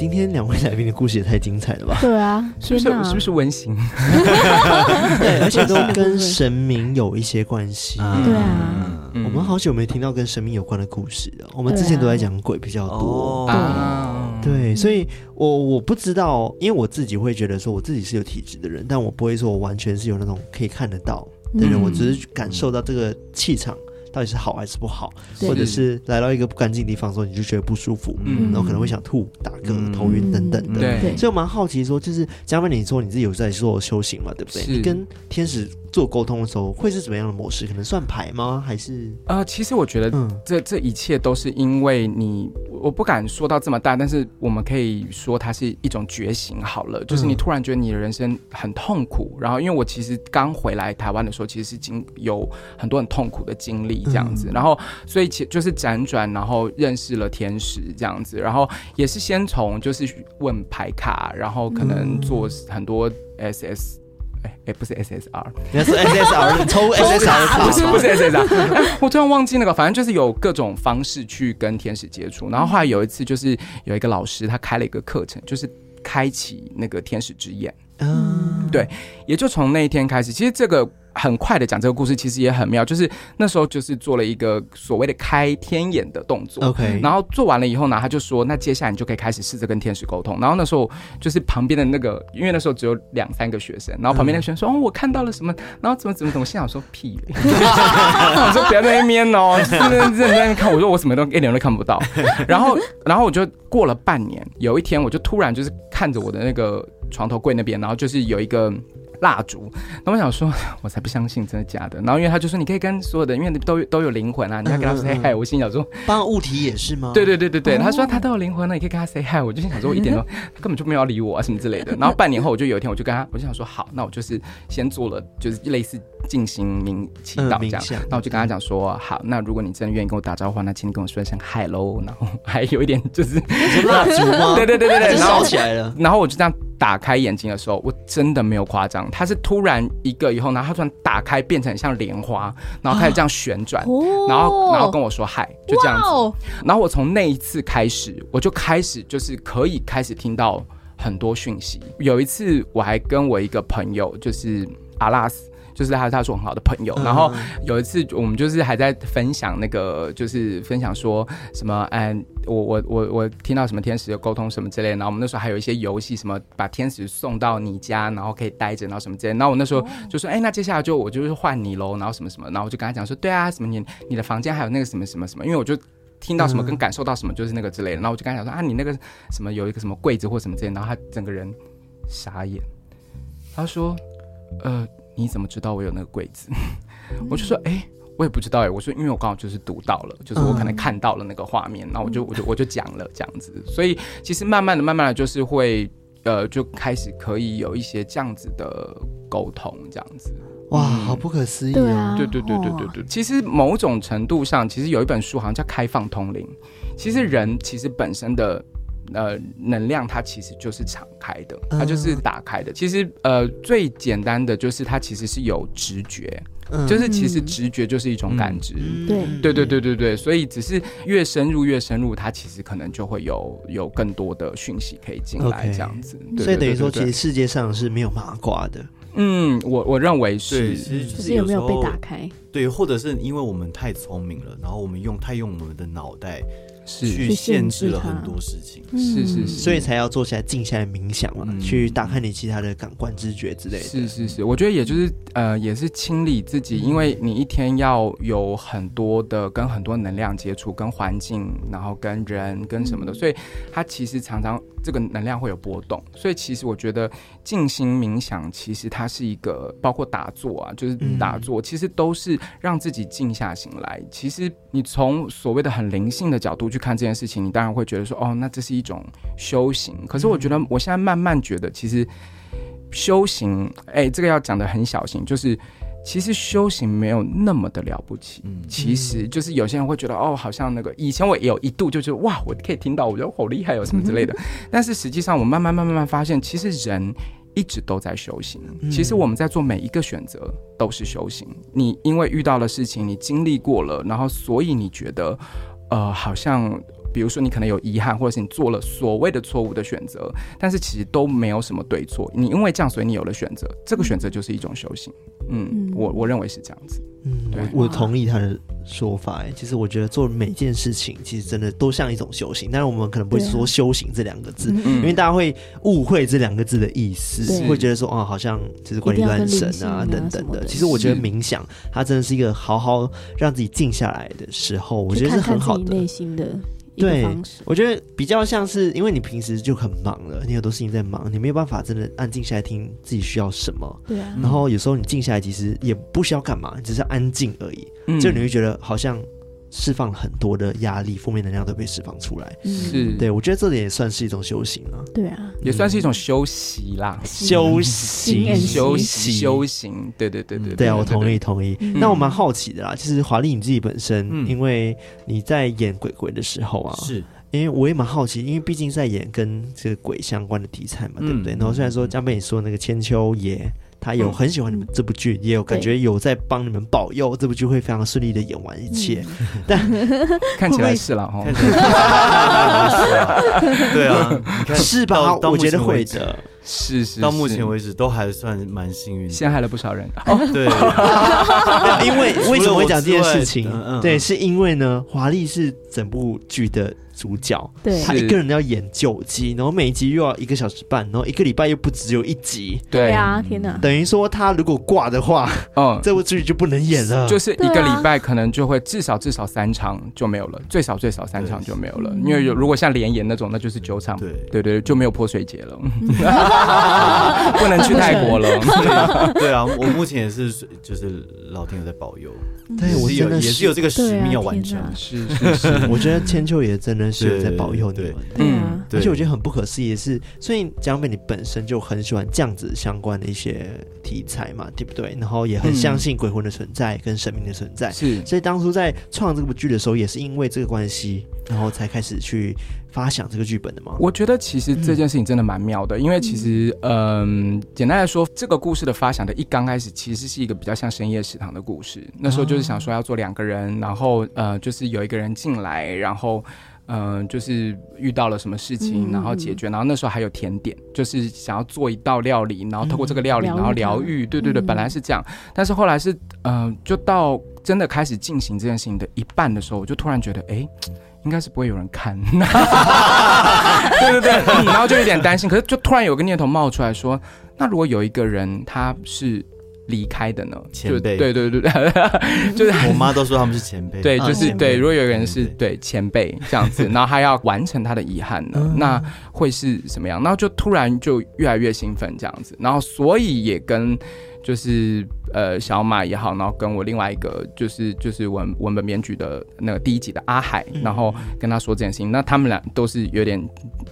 今天两位来宾的故事也太精彩了吧？对啊，是不是是不是温馨？对，而且都跟神明有一些关系。对啊，我们好久没听到跟神明有关的故事了。我们之前都在讲鬼比较多。对，所以我我不知道，因为我自己会觉得说我自己是有体质的人，但我不会说我完全是有那种可以看得到的人，我只是感受到这个气场。到底是好还是不好，或者是来到一个不干净的地方的时候，你就觉得不舒服，嗯，然后可能会想吐、打嗝、头晕等等的。对，所以我蛮好奇说，就是嘉宾，你说你自己有在做修行嘛？对不对？你跟天使做沟通的时候，会是怎么样的模式？可能算牌吗？还是？呃，其实我觉得这这一切都是因为你，我不敢说到这么大，但是我们可以说它是一种觉醒。好了，就是你突然觉得你的人生很痛苦，然后因为我其实刚回来台湾的时候，其实是经有很多很痛苦的经历。这样子，然后所以其就是辗转，然后认识了天使这样子，然后也是先从就是问牌卡，然后可能做很多 SS，哎哎不是 SSR，那是 SSR，抽 SSR 卡，不是不是 SSR，我突然忘记那个，反正就是有各种方式去跟天使接触，然后后来有一次就是有一个老师他开了一个课程，就是开启那个天使之眼，嗯，对，也就从那一天开始，其实这个。很快的讲这个故事，其实也很妙，就是那时候就是做了一个所谓的开天眼的动作，OK，然后做完了以后呢，他就说，那接下来你就可以开始试着跟天使沟通。然后那时候就是旁边的那个，因为那时候只有两三个学生，然后旁边那个学生说，嗯、哦，我看到了什么，然后怎么怎么怎么，心想说屁，我说不要在那边哦，就是认真在那边看，我说我什么都一点都看不到。然后然后我就过了半年，有一天我就突然就是看着我的那个床头柜那边，然后就是有一个。蜡烛，那我想说，我才不相信真的假的。然后因为他就说，你可以跟所有的，因为都都有灵魂啊，你要跟他 say hi。我心想说，帮物体也是吗？对对对对对，他说他都有灵魂了，你可以跟他 say hi。我就心想说，我一点都他根本就没有理我啊什么之类的。然后半年后，我就有一天我就跟他，我就想说，好，那我就是先做了，就是类似进行冥祈祷这样。那我就跟他讲说，好，那如果你真的愿意跟我打招呼，那请你跟我说一声 hello。然后还有一点就是蜡烛吗？对对对对对，烧起来了。然后我就这样。打开眼睛的时候，我真的没有夸张，它是突然一个以后，然后它突然打开，变成像莲花，然后开始这样旋转，啊、然后然后跟我说嗨，就这样子。哦、然后我从那一次开始，我就开始就是可以开始听到很多讯息。有一次我还跟我一个朋友，就是阿拉斯。就是他，他是我很好的朋友。然后有一次，我们就是还在分享那个，就是分享说什么，嗯，我我我我听到什么天使的沟通什么之类的。然后我们那时候还有一些游戏，什么把天使送到你家，然后可以待着，然后什么之类的。然后我那时候就说，哎，那接下来就我就是换你喽，然后什么什么，然后我就跟他讲说，对啊，什么你你的房间还有那个什么什么什么，因为我就听到什么跟感受到什么就是那个之类的。然后我就跟他讲说，啊，你那个什么有一个什么柜子或什么之类的。然后他整个人傻眼，他说，呃。你怎么知道我有那个柜子？我就说，哎、欸，我也不知道哎。我说，因为我刚好就是读到了，就是我可能看到了那个画面，然后我就我就我就讲了这样子。所以其实慢慢的、慢慢的，就是会呃，就开始可以有一些这样子的沟通，这样子。哇，好不可思议啊！对对对对对对。其实某种程度上，其实有一本书好像叫《开放通灵》。其实人其实本身的。呃，能量它其实就是敞开的，它就是打开的。其实呃，最简单的就是它其实是有直觉，就是其实直觉就是一种感知。对对对对对对，所以只是越深入越深入，它其实可能就会有有更多的讯息可以进来这样子。所以等于说，其实世界上是没有麻瓜的。嗯，我我认为是，就是有没有被打开？对，或者是因为我们太聪明了，然后我们用太用我们的脑袋。是。去限制了很多事情，是是是，所以才要坐下来静下来冥想嘛，嗯、去打开你其他的感官知觉之类的。是是是，我觉得也就是呃，也是清理自己，因为你一天要有很多的跟很多能量接触，跟环境，然后跟人跟什么的，所以它其实常常这个能量会有波动。所以其实我觉得静心冥想，其实它是一个包括打坐啊，就是打坐，其实都是让自己静下心来。其实你从所谓的很灵性的角度去看这件事情，你当然会觉得说，哦，那这是一种修行。可是我觉得我现在慢慢觉得，其实修行，哎，这个要讲的很小心，就是。其实修行没有那么的了不起，嗯，其实就是有些人会觉得哦，好像那个以前我也有一度就觉得哇，我可以听到，我觉得好厉害哦，什么之类的。但是实际上，我慢慢慢慢慢发现，其实人一直都在修行。其实我们在做每一个选择都是修行。你因为遇到了事情，你经历过了，然后所以你觉得呃，好像。比如说，你可能有遗憾，或者是你做了所谓的错误的选择，但是其实都没有什么对错。你因为这样，所以你有了选择，这个选择就是一种修行。嗯，嗯我我认为是这样子。嗯，对我，我同意他的说法。哎，其实我觉得做每件事情，其实真的都像一种修行。但是我们可能不会说“修行”这两个字，啊，因为大家会误会这两个字的意思，会觉得说哦，好像就是关于乱神啊等等的。其实我觉得冥想，它真的是一个好好让自己静下来的时候，我觉得是很好的。内心的。对，我觉得比较像是，因为你平时就很忙了，你有很多事情在忙，你没有办法真的安静下来听自己需要什么。对啊。然后有时候你静下来，其实也不需要干嘛，只是安静而已。嗯。就你会觉得好像。释放很多的压力，负面能量都被释放出来。是，对，我觉得这点也算是一种修行了。对啊，也算是一种休息啦，休息，休息，修行。对对对对，对啊，我同意同意。那我蛮好奇的啦，其实华丽你自己本身，因为你在演鬼鬼的时候啊，是。因为我也蛮好奇，因为毕竟在演跟这个鬼相关的题材嘛，对不对？然后虽然说江贝你说那个千秋爷。他有很喜欢你们这部剧，嗯、也有感觉有在帮你们保佑这部剧会非常顺利的演完一切，嗯、但 看起来是了哈，对啊，是吧？我觉得会的，是是，到目前为止都还算蛮幸运，陷害了不少人。哦，对，因为为什么会讲这件事情？对，是因为呢，华丽是整部剧的。主角，对，他一个人要演九集，然后每一集又要一个小时半，然后一个礼拜又不只有一集，对。啊，天哪！等于说他如果挂的话，嗯，这部剧就不能演了，就是一个礼拜可能就会至少至少三场就没有了，最少最少三场就没有了，因为有如果像连演那种，那就是九场，对。对对，就没有泼水节了，不能去泰国了，对啊，我目前也是就是老天有在保佑，对我真的也是有这个使命要完成，是是是，我觉得千秋也真的。是在保佑你们，嗯，而且我觉得很不可思议的是，所以江北你本身就很喜欢这样子相关的一些题材嘛，对不对？然后也很相信鬼魂的存在跟神明的存在，是。所以当初在创这部剧的时候，也是因为这个关系，然后才开始去发想这个剧本的吗。我觉得其实这件事情真的蛮妙的，因为其实，嗯，简单来说，这个故事的发想的一刚开始，其实是一个比较像深夜食堂的故事。那时候就是想说要做两个人，然后呃，就是有一个人进来，然后。嗯、呃，就是遇到了什么事情，然后解决，嗯、然后那时候还有甜点，就是想要做一道料理，然后透过这个料理，嗯、然后疗愈。对对对，嗯、本来是这样，但是后来是，嗯、呃，就到真的开始进行这件事情的一半的时候，我就突然觉得，哎，应该是不会有人看。对对对、嗯，然后就有点担心，可是就突然有个念头冒出来说，那如果有一个人他是。离开的呢？前辈，对对对对，就是我妈都说他们是前辈，对，就是对。如果有一个人是对前辈这样子，然后他要完成他的遗憾呢，那会是什么样？然后就突然就越来越兴奋这样子，然后所以也跟。就是呃小马也好，然后跟我另外一个就是就是文文本编剧的那个第一集的阿海，然后跟他说这件事情，那他们俩都是有点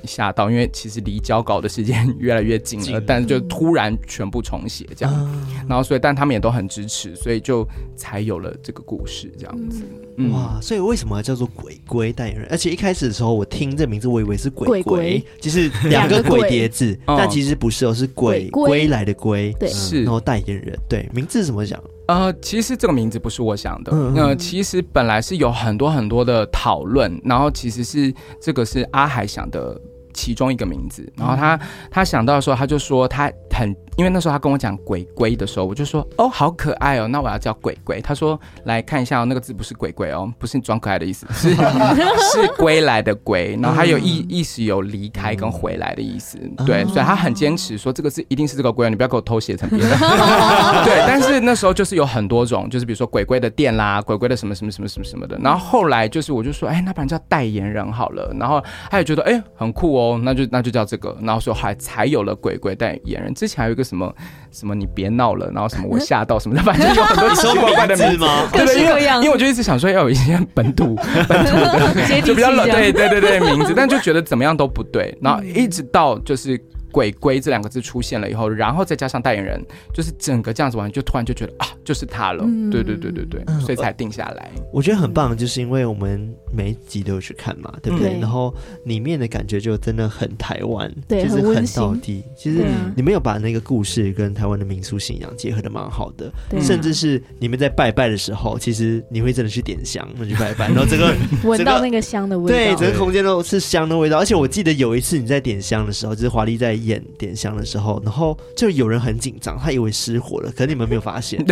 吓到，因为其实离交稿的时间越来越近了，但是就突然全部重写这样，然后所以但他们也都很支持，所以就才有了这个故事这样子。哇，所以为什么叫做鬼龟代言？人？而且一开始的时候我听这名字，我以为是鬼鬼，就是两个鬼。叠字，但其实不是哦，是鬼归。来的归，对，是。然后代。言人对名字怎么想？呃，其实这个名字不是我想的。嗯，呃，其实本来是有很多很多的讨论，然后其实是这个是阿海想的其中一个名字，然后他他想到的时候，他就说他很。因为那时候他跟我讲鬼龟的时候，我就说哦，好可爱哦，那我要叫鬼龟。他说来看一下哦，那个字不是鬼龟哦，不是你装可爱的意思，是是归来的归，然后还有意意思有离开跟回来的意思，对，所以他很坚持说这个字一定是这个龟，你不要给我偷写成别的。对，但是那时候就是有很多种，就是比如说鬼龟的店啦，鬼龟的什么什么什么什么什么的。然后后来就是我就说，哎，那不然叫代言人好了。然后他也觉得哎很酷哦，哦，那就那就叫这个，然后说还才有了鬼鬼代言人。之前还有一个什么什么你别闹了，然后什么我 吓到什么的，反正有很多 奇奇怪怪的名字吗？对对，因为因为我就一直想说要有一些本土本土的，就比较冷，对对对对名字，但就觉得怎么样都不对，然后一直到就是。鬼龟这两个字出现了以后，然后再加上代言人，就是整个这样子玩，就突然就觉得啊，就是他了。嗯、对对对对对，所以才定下来。我觉得很棒，就是因为我们每一集都有去看嘛，对不对？嗯、然后里面的感觉就真的很台湾，对，就是很到地。其实你们有把那个故事跟台湾的民俗信仰结合的蛮好的，对甚至是你们在拜拜的时候，其实你会真的去点香，那去拜拜，然后这个 闻到那个香的味道，对，整个空间都是香的味道。而且我记得有一次你在点香的时候，就是华丽在。演点香的时候，然后就有人很紧张，他以为失火了，可是你们没有发现。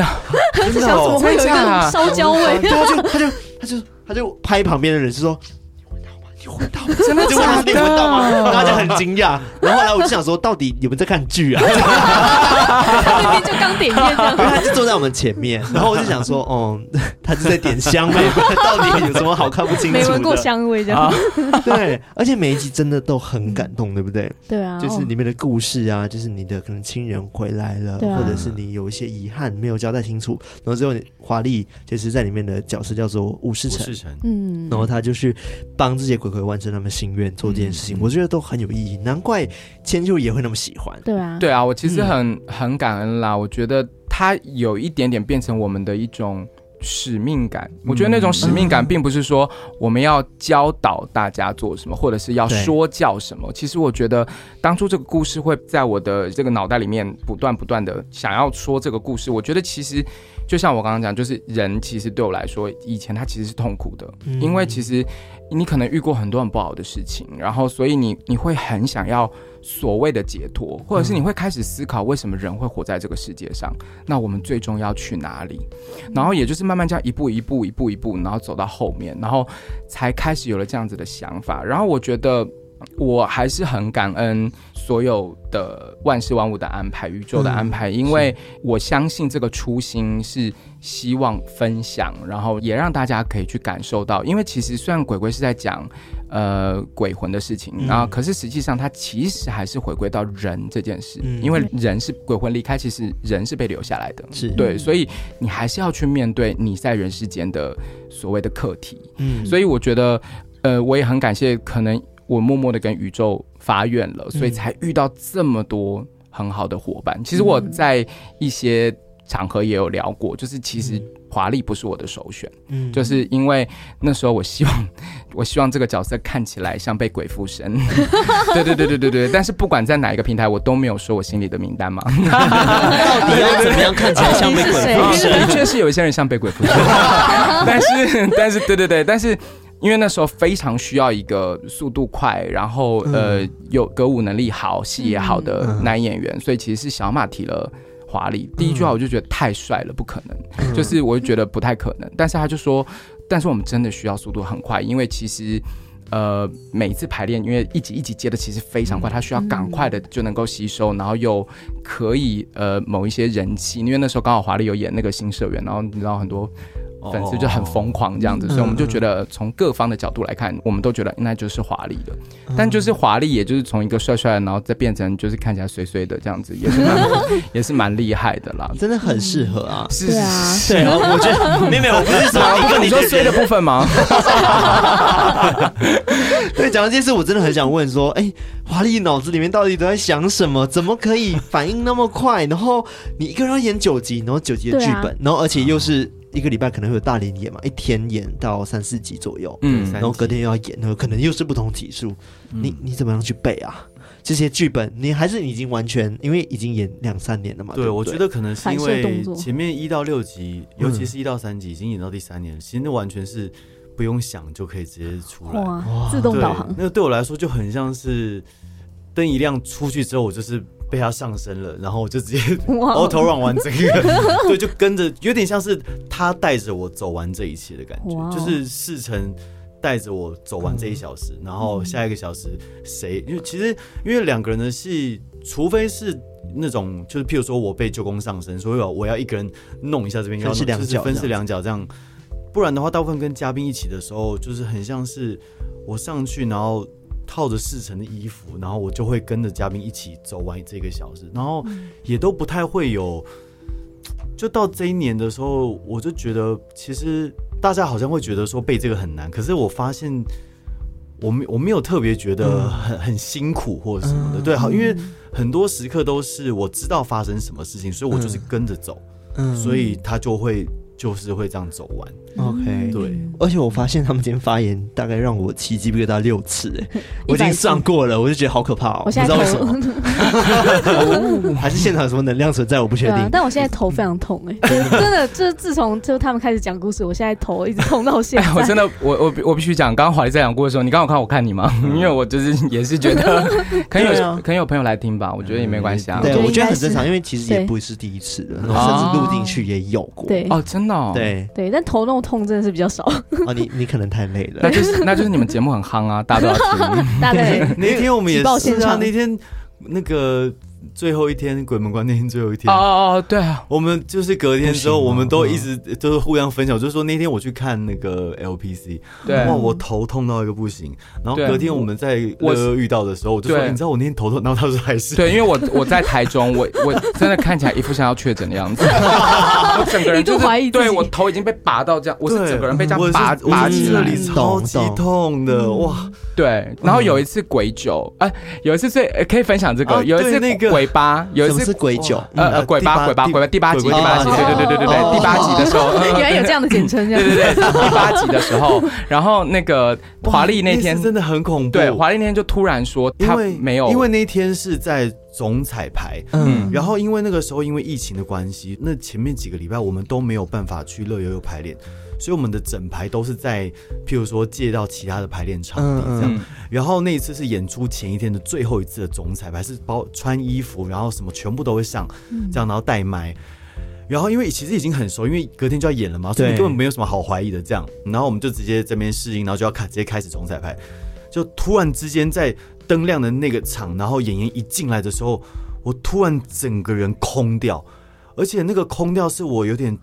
真的，怎么会有一个烧焦味？他就他就他就他就拍旁边的人，就说。你闻到吗？你真的就问他你闻到吗？然后他就很惊讶。然后后来我就想说，到底你们在看剧啊？明明就刚点烟，他就坐在我们前面。然后我就想说，哦，他就在点香味，到底有什么好看不清楚？没闻过香味这样。对，而且每一集真的都很感动，对不对？对啊，就是里面的故事啊，就是你的可能亲人回来了，或者是你有一些遗憾没有交代清楚。然后最后华丽就是在里面的角色叫做吴世成，嗯，然后他就去帮这些鬼。鬼完成他们心愿做这件事情，嗯、我觉得都很有意义，难怪千秋也会那么喜欢。对啊，对啊，我其实很、嗯、很感恩啦。我觉得它有一点点变成我们的一种使命感。嗯、我觉得那种使命感，并不是说我们要教导大家做什么，或者是要说教什么。其实我觉得当初这个故事会在我的这个脑袋里面不断不断的想要说这个故事。我觉得其实就像我刚刚讲，就是人其实对我来说，以前他其实是痛苦的，嗯、因为其实。你可能遇过很多很不好的事情，然后所以你你会很想要所谓的解脱，或者是你会开始思考为什么人会活在这个世界上？那我们最终要去哪里？然后也就是慢慢这样一步一步一步一步，然后走到后面，然后才开始有了这样子的想法。然后我觉得我还是很感恩所有的万事万物的安排，宇宙的安排，因为我相信这个初心是。希望分享，然后也让大家可以去感受到，因为其实虽然鬼鬼是在讲呃鬼魂的事情，然后可是实际上它其实还是回归到人这件事，嗯、因为人是鬼魂离开，其实人是被留下来的，是。对，所以你还是要去面对你在人世间的所谓的课题。嗯，所以我觉得呃我也很感谢，可能我默默的跟宇宙发愿了，所以才遇到这么多很好的伙伴。其实我在一些。场合也有聊过，就是其实华丽不是我的首选，嗯，就是因为那时候我希望，我希望这个角色看起来像被鬼附身，对对对对对对。但是不管在哪一个平台，我都没有说我心里的名单嘛。到底要怎么样看起来像被鬼附身？的确是有一些人像被鬼附身，但是但是对对对，但是因为那时候非常需要一个速度快，然后呃有歌舞能力好、戏也好的男演员，所以其实是小马提了。华丽第一句话我就觉得太帅了，不可能，嗯、就是我就觉得不太可能。但是他就说，但是我们真的需要速度很快，因为其实呃每次排练，因为一集一集接的其实非常快，他需要赶快的就能够吸收，然后又可以呃某一些人气，因为那时候刚好华丽有演那个新社员，然后你知道很多。粉丝就很疯狂这样子，所以我们就觉得从各方的角度来看，我们都觉得那就是华丽的。但就是华丽，也就是从一个帅帅，然后再变成就是看起来衰衰的这样子，也是蛮 也是蛮厉害的啦。真的很适合啊！是啊，对啊，我觉得 没有没有，我不是说部分你说衰的部分吗？对，讲到这件事，我真的很想问说，哎，华丽脑子里面到底都在想什么？怎么可以反应那么快？然后你一个人要演九集，然后九集的剧本，然后而且又是。一个礼拜可能会有大连演嘛，一天演到三四集左右，嗯，然后隔天又要演，然后可能又是不同集数，嗯、你你怎么样去背啊？这些剧本你还是已经完全，因为已经演两三年了嘛。对，对对我觉得可能是因为前面一到六集，尤其是一到三集，已经演到第三年，嗯、其实那完全是不用想就可以直接出来，哇，自动导航。那个对我来说就很像是灯一亮出去之后，我就是。被他上身了，然后我就直接 auto run 完这个，对，就跟着，有点像是他带着我走完这一切的感觉就是事成带着我走完这一小时，然后下一个小时谁？因为其实因为两个人的戏，除非是那种就是譬如说我被舅公上身，所以我要一个人弄一下这边，分饰两角，分饰两角这样，不然的话，大部分跟嘉宾一起的时候，就是很像是我上去，然后。套着四成的衣服，然后我就会跟着嘉宾一起走完这个小时，然后也都不太会有。就到这一年的时候，我就觉得其实大家好像会觉得说背这个很难，可是我发现我没我没有特别觉得很很辛苦或者什么的，对，好，因为很多时刻都是我知道发生什么事情，所以我就是跟着走，所以他就会。就是会这样走完，OK，对。而且我发现他们今天发言大概让我起鸡皮疙瘩六次，哎，我已经上过了，我就觉得好可怕哦。我现在头，还是现场有什么能量存在，我不确定。但我现在头非常痛，哎，真的，就是自从就他们开始讲故事，我现在头一直痛到现在。我真的，我我我必须讲，刚刚华丽在讲故事的时候，你刚好看我看你吗？因为我就是也是觉得，可能有可能有朋友来听吧，我觉得也没关系啊。对，我觉得很正常，因为其实也不是第一次了，甚至录进去也有过。对，哦，真。对对，但头那种痛真的是比较少。哦，你你可能太累了。那就是那就是你们节目很夯啊，大家都要听。大概那天我们也是啊，那天那个。最后一天鬼门关那天最后一天。哦哦对啊，我们就是隔天之后，我们都一直就是互相分享，就是说那天我去看那个 LPC，对，哇，我头痛到一个不行。然后隔天我们在乐乐遇到的时候，我就说你知道我那天头痛，然后他说还是对，因为我我在台中，我我真的看起来一副像要确诊的样子，我整个人就是怀疑，对我头已经被拔到这样，我是整个人被这样拔拔起来，超级痛的哇。对，然后有一次鬼酒，哎，有一次最可以分享这个，有一次那个。鬼八有一次是鬼九，呃呃，鬼八鬼八鬼八第八集第八集，对对对对对对，第八集的时候，原来有这样的简称，对对对，第八集的时候，然后那个华丽那天真的很恐怖，对，华丽那天就突然说他没有，因为那天是在总彩排，嗯，然后因为那个时候因为疫情的关系，那前面几个礼拜我们都没有办法去乐悠悠排练。所以我们的整排都是在，譬如说借到其他的排练场地这样，嗯。嗯、然后那一次是演出前一天的最后一次的总彩排，是包穿衣服，然后什么全部都会上，这样然后带麦，然后因为其实已经很熟，因为隔天就要演了嘛，所以根本没有什么好怀疑的这样，然后我们就直接这边试音，然后就要开直接开始总彩排，就突然之间在灯亮的那个场，然后演员一进来的时候，我突然整个人空掉，而且那个空掉是我有点。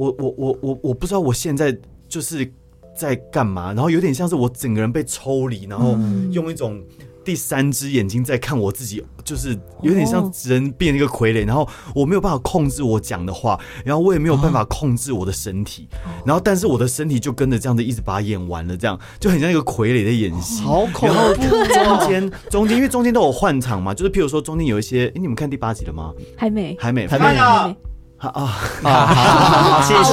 我我我我我不知道我现在就是在干嘛，然后有点像是我整个人被抽离，然后用一种第三只眼睛在看我自己，就是有点像人变一个傀儡，然后我没有办法控制我讲的话，然后我也没有办法控制我的身体，然后但是我的身体就跟着这样子一直把它演完了，这样就很像一个傀儡的演戏。好恐怖！然后中间中间因为中间都有换场嘛，就是譬如说中间有一些，哎，你们看第八集了吗？还没，还没，还没。好 啊，好，好，谢谢，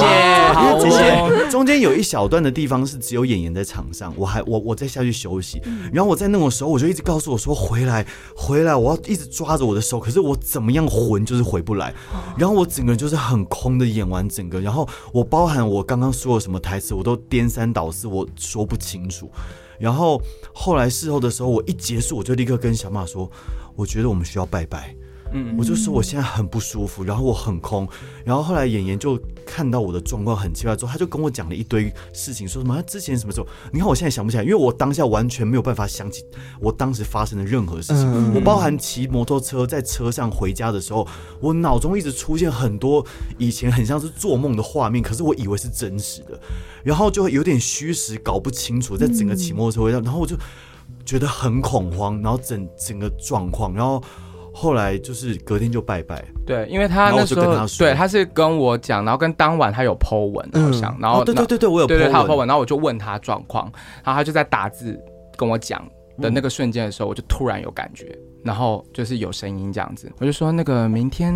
谢谢。中间有一小段的地方是只有演员在场上，我还我我再下去休息。然后我在那种时候，我就一直告诉我说回来回来，我要一直抓着我的手，可是我怎么样魂就是回不来。然后我整个人就是很空的演完整个，然后我包含我刚刚说了什么台词，我都颠三倒四，我说不清楚。然后后来事后的时候，我一结束，我就立刻跟小马说，我觉得我们需要拜拜。嗯，我就说我现在很不舒服，然后我很空，然后后来演员就看到我的状况很奇怪之后，他就跟我讲了一堆事情，说什么他之前什么时候？你看我现在想不起来，因为我当下完全没有办法想起我当时发生的任何事情。嗯、我包含骑摩托车在车上回家的时候，我脑中一直出现很多以前很像是做梦的画面，可是我以为是真实的，然后就会有点虚实搞不清楚，在整个骑摩托车回家，然后我就觉得很恐慌，然后整整个状况，然后。后来就是隔天就拜拜，对，因为他那时候对他是跟我讲，然后跟当晚他有 po 文，好像，然后对对对对，我有 po 文，他有 po 文，然后我就问他状况，然后他就在打字跟我讲的那个瞬间的时候，我就突然有感觉，然后就是有声音这样子，我就说那个明天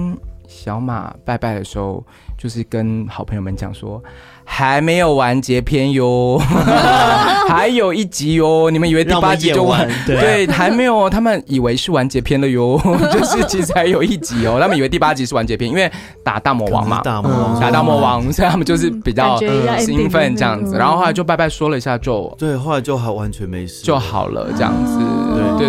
小马拜拜的时候，就是跟好朋友们讲说。还没有完结篇哟，还有一集哟。你们以为第八集就完？对，还没有，他们以为是完结篇了哟。就是其实还有一集哦，他们以为第八集是完结篇，因为打大魔王嘛，打大魔王，所以他们就是比较兴奋这样子。然后后来就拜拜说了一下，就对，后来就还完全没事，就好了这样子。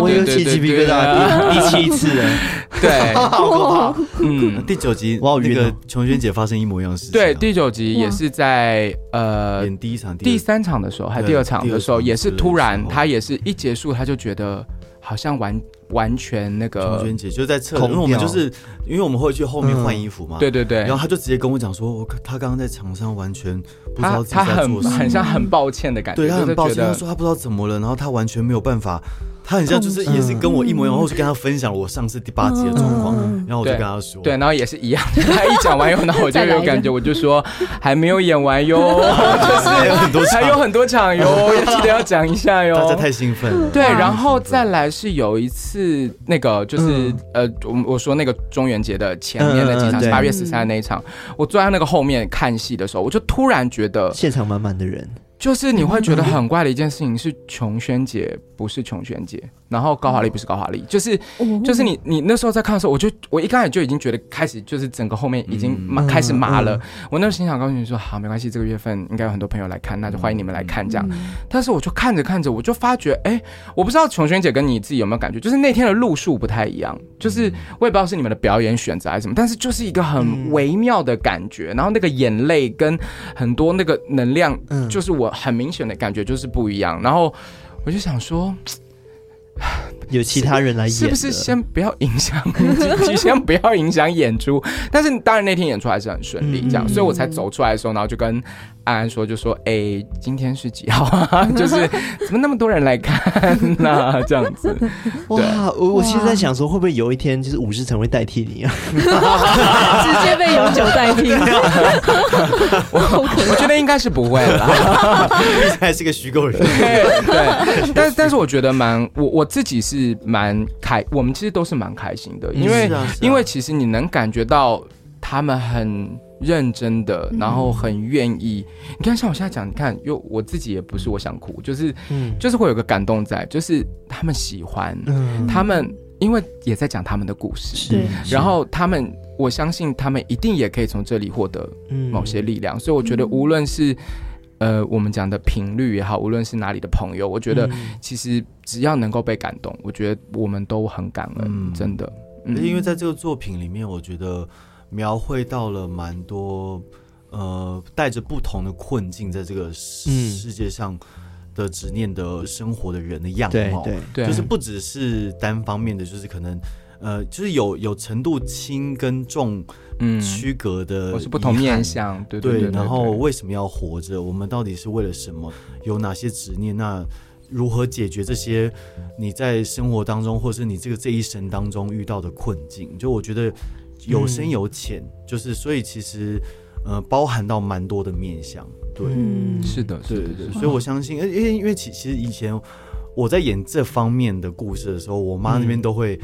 对对对对对，我有起鸡皮疙瘩，第七 次，对，好可怕。嗯，第九集哇，那个琼轩姐发生一模一样的事情。对，第九集也是在。呃，演第一场、第三场的时候，还第二场的时候，也是突然，她也是一结束，她就觉得好像完完全那个琼轩姐就在侧，因为我们就是因为我们会去后面换衣服嘛，对对对，然后他就直接跟我讲说，我他刚刚在场上完全不知道自己在做什么，很像很抱歉的感觉，对他很抱歉，他说他不知道怎么了，然后他完全没有办法。他很像，就是也是跟我一模一样，然后就跟他分享了我上次第八集的状况，然后我就跟他说，对，然后也是一样。他一讲完以后，然后我就有感觉，我就说还没有演完哟，就是还有很多还有很多场哟，要记得要讲一下哟。大家太兴奋了。对，然后再来是有一次那个就是呃，我我说那个中元节的前面的几场，八月十三那一场，我坐在那个后面看戏的时候，我就突然觉得现场满满的人。就是你会觉得很怪的一件事情是，琼轩姐不是琼轩姐，然后高华丽不是高华丽，就是就是你你那时候在看的时候，我就我一开始就已经觉得开始就是整个后面已经麻开始麻了。我那时候心想告诉你说，好，没关系，这个月份应该有很多朋友来看，那就欢迎你们来看这样。但是我就看着看着，我就发觉，哎，我不知道琼轩姐跟你自己有没有感觉，就是那天的路数不太一样，就是我也不知道是你们的表演选择还是什么，但是就是一个很微妙的感觉，然后那个眼泪跟很多那个能量，就是我。很明显的感觉就是不一样，然后我就想说，有其他人来演，是不是先不要影响，先不要影响演出？但是当然那天演出还是很顺利，这样，所以我才走出来的时候，然后就跟。安安说：“就说，哎、欸，今天是几号啊？就是怎么那么多人来看呢、啊？这样子，哇！我我其实在想说，会不会有一天，就是武士成会代替你啊？直接被永久代替？我我觉得应该是不会了，毕竟还是个虚构人。对对，但是但是我觉得蛮，我我自己是蛮开，我们其实都是蛮开心的，因为、啊啊、因为其实你能感觉到他们很。”认真的，然后很愿意。嗯、你看，像我现在讲，你看，又我自己也不是我想哭，就是，嗯、就是会有个感动在，就是他们喜欢，嗯、他们因为也在讲他们的故事，是，然后他们，我相信他们一定也可以从这里获得某些力量，嗯、所以我觉得无论是、嗯、呃我们讲的频率也好，无论是哪里的朋友，我觉得其实只要能够被感动，我觉得我们都很感恩，嗯、真的。嗯、因为在这个作品里面，我觉得。描绘到了蛮多，呃，带着不同的困境，在这个世界上的执念的生活的人的样貌，对对，就是不只是单方面的，就是可能，呃，就是有有程度轻跟重，嗯，区隔的，或是不同面向，对对。然后为什么要活着？我们到底是为了什么？有哪些执念？那如何解决这些你在生活当中，或是你这个这一生当中遇到的困境？就我觉得。有深有浅，嗯、就是所以其实，呃，包含到蛮多的面向，对，嗯、是的，对对对，所以我相信，因为因为其其实以前我在演这方面的故事的时候，我妈那边都会。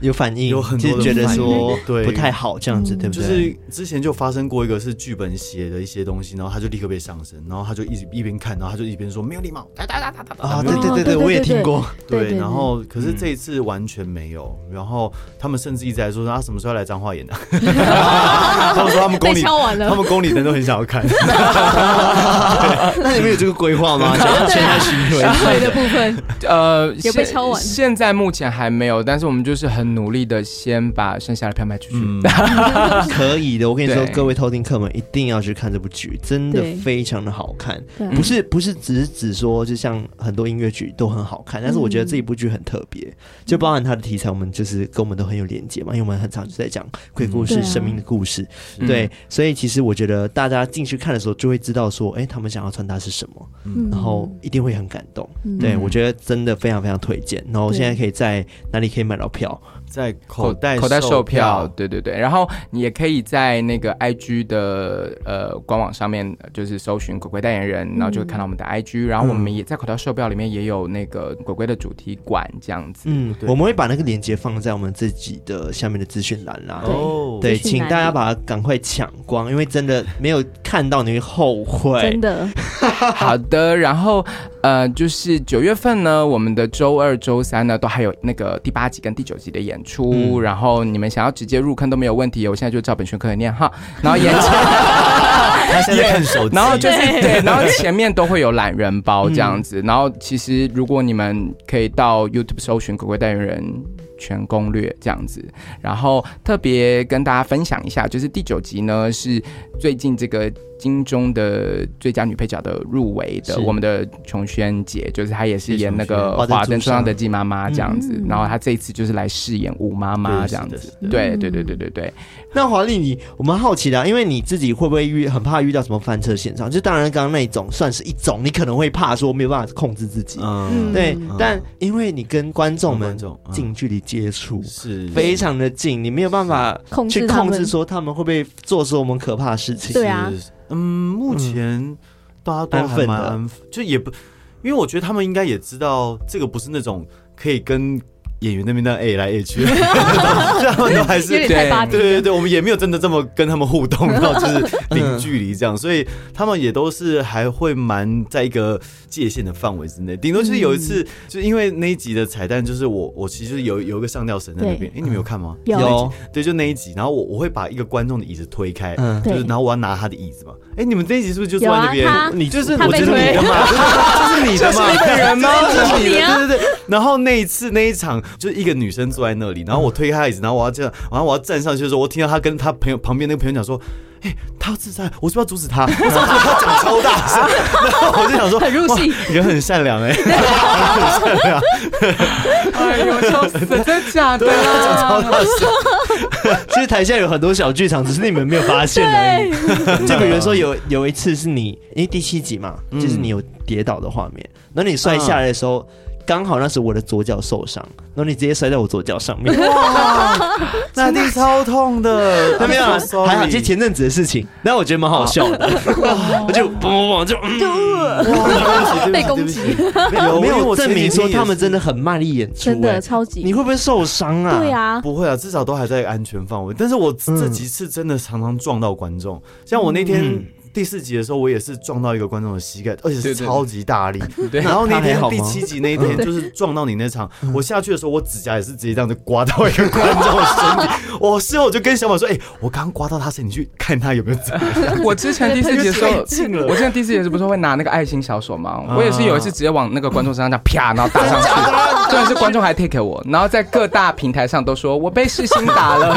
有反应，有很多觉得说对不太好这样子，对不对？就是之前就发生过一个是剧本写的一些东西，然后他就立刻被上身，然后他就一直一边看，然后他就一边说没有礼貌，哒哒哒哒哒啊，对对对对，我也听过，对。然后可是这一次完全没有，然后他们甚至一直在说他什么时候来彰化演的，他们说他们宫里，他们宫里人都很想要看。那你们有这个规划吗？想要签他巡回巡回的部分，呃，也被敲完。现在目前还没有，但是我们就是很。努力的先把剩下的票卖出去，嗯、可以的。我跟你说，各位偷听客们一定要去看这部剧，真的非常的好看。不是不是只是只说，就像很多音乐剧都很好看，但是我觉得这一部剧很特别，嗯、就包含它的题材，我们就是跟我们都很有连接嘛，因为我们很常就在讲鬼故事、嗯、生命的故事。对，啊、对，所以其实我觉得大家进去看的时候，就会知道说，哎、欸，他们想要传达是什么，嗯、然后一定会很感动。嗯、对，我觉得真的非常非常推荐。然后现在可以在哪里可以买到票？在口袋口袋售票，对对对，然后你也可以在那个 IG 的呃官网上面，就是搜寻鬼鬼代言人，然后就会看到我们的 IG，然后我们也在口袋售票里面也有那个鬼鬼的主题馆这样子。嗯，我们会把那个链接放在我们自己的下面的资讯栏啦。哦，对，请大家把它赶快抢光，因为真的没有看到你会后悔。真的。好的，然后呃，就是九月份呢，我们的周二、周三呢，都还有那个第八集跟第九集的演出，嗯、然后你们想要直接入坑都没有问题，我现在就照本宣科的念哈，然后演出，他现在看手机，然后就是对，对，然后前面都会有懒人包这样子，嗯、然后其实如果你们可以到 YouTube 搜寻“鬼鬼代言人”。全攻略这样子，然后特别跟大家分享一下，就是第九集呢是最近这个金钟的最佳女配角的入围的，我们的琼轩姐，就是她也是演那个《华灯初上》的季妈妈这样子，然后她这一次就是来饰演吴妈妈这样子。对对对对对对。那华丽，你我们好奇的，因为你自己会不会遇很怕遇到什么翻车现场？就当然刚刚那一种算是一种，你可能会怕说没有办法控制自己。嗯，对。但因为你跟观众们近距离接触，是非常的近，你没有办法去控制说他们会不会做出我们可怕的事情。对啊，嗯，目前大家都还蛮安分，就也不，因为我觉得他们应该也知道这个不是那种可以跟。演员那边那 A 来 A 去，他们都还是对对对对，我们也没有真的这么跟他们互动 到就是零距离这样，所以他们也都是还会蛮在一个界限的范围之内。顶多就是有一次，就因为那一集的彩蛋，就是我我其实有有一个上吊绳在那边，哎，你们有看吗？有，对，就那一集，然后我我会把一个观众的椅子推开，就是然后我要拿他的椅子嘛。哎，你们这一集是不是就坐在那边？你就是我就是你的嘛，就是你的嘛，人吗？就是你的，对对对。然后那一次那一场。就是一个女生坐在那里，然后我推开她椅子，然后我要这样，然后我要站上去的时候，我听到她跟她朋友旁边那个朋友讲说：“哎、欸，她要自杀，我是不是要阻止她？”我说：“她讲超大声。”然后我就想说：“很入戏，人很善良哎、很善良。”哎呦，笑死！真的假的？讲超大声。其实台下有很多小剧场，只是你们没有发现而已。就比如说有有一次是你，因为第七集嘛，就是你有跌倒的画面，那你摔下来的时候。刚好那时我的左脚受伤，然后你直接摔在我左脚上面，哇，那地超痛的，没有，还好，这前阵子的事情，但我觉得蛮好笑的，我就砰砰就就被攻击，没有证明说他们真的很卖力演出，真的超级，你会不会受伤啊？对啊，不会啊，至少都还在安全范围。但是我这几次真的常常撞到观众，像我那天。第四集的时候，我也是撞到一个观众的膝盖，而且是超级大力。然后那天第七集那一天，就是撞到你那场，我下去的时候，我指甲也是直接这样子刮到一个观众的身体。我事后就跟小马说：“哎，我刚刚刮到他身体，你去看他有没有怎么样。”我之前第四集的时候，我之前第四集是不是会拿那个爱心小手吗？我也是有一次直接往那个观众身上这样啪，然后打上去。重点是观众还 take 我，然后在各大平台上都说我被世新打了，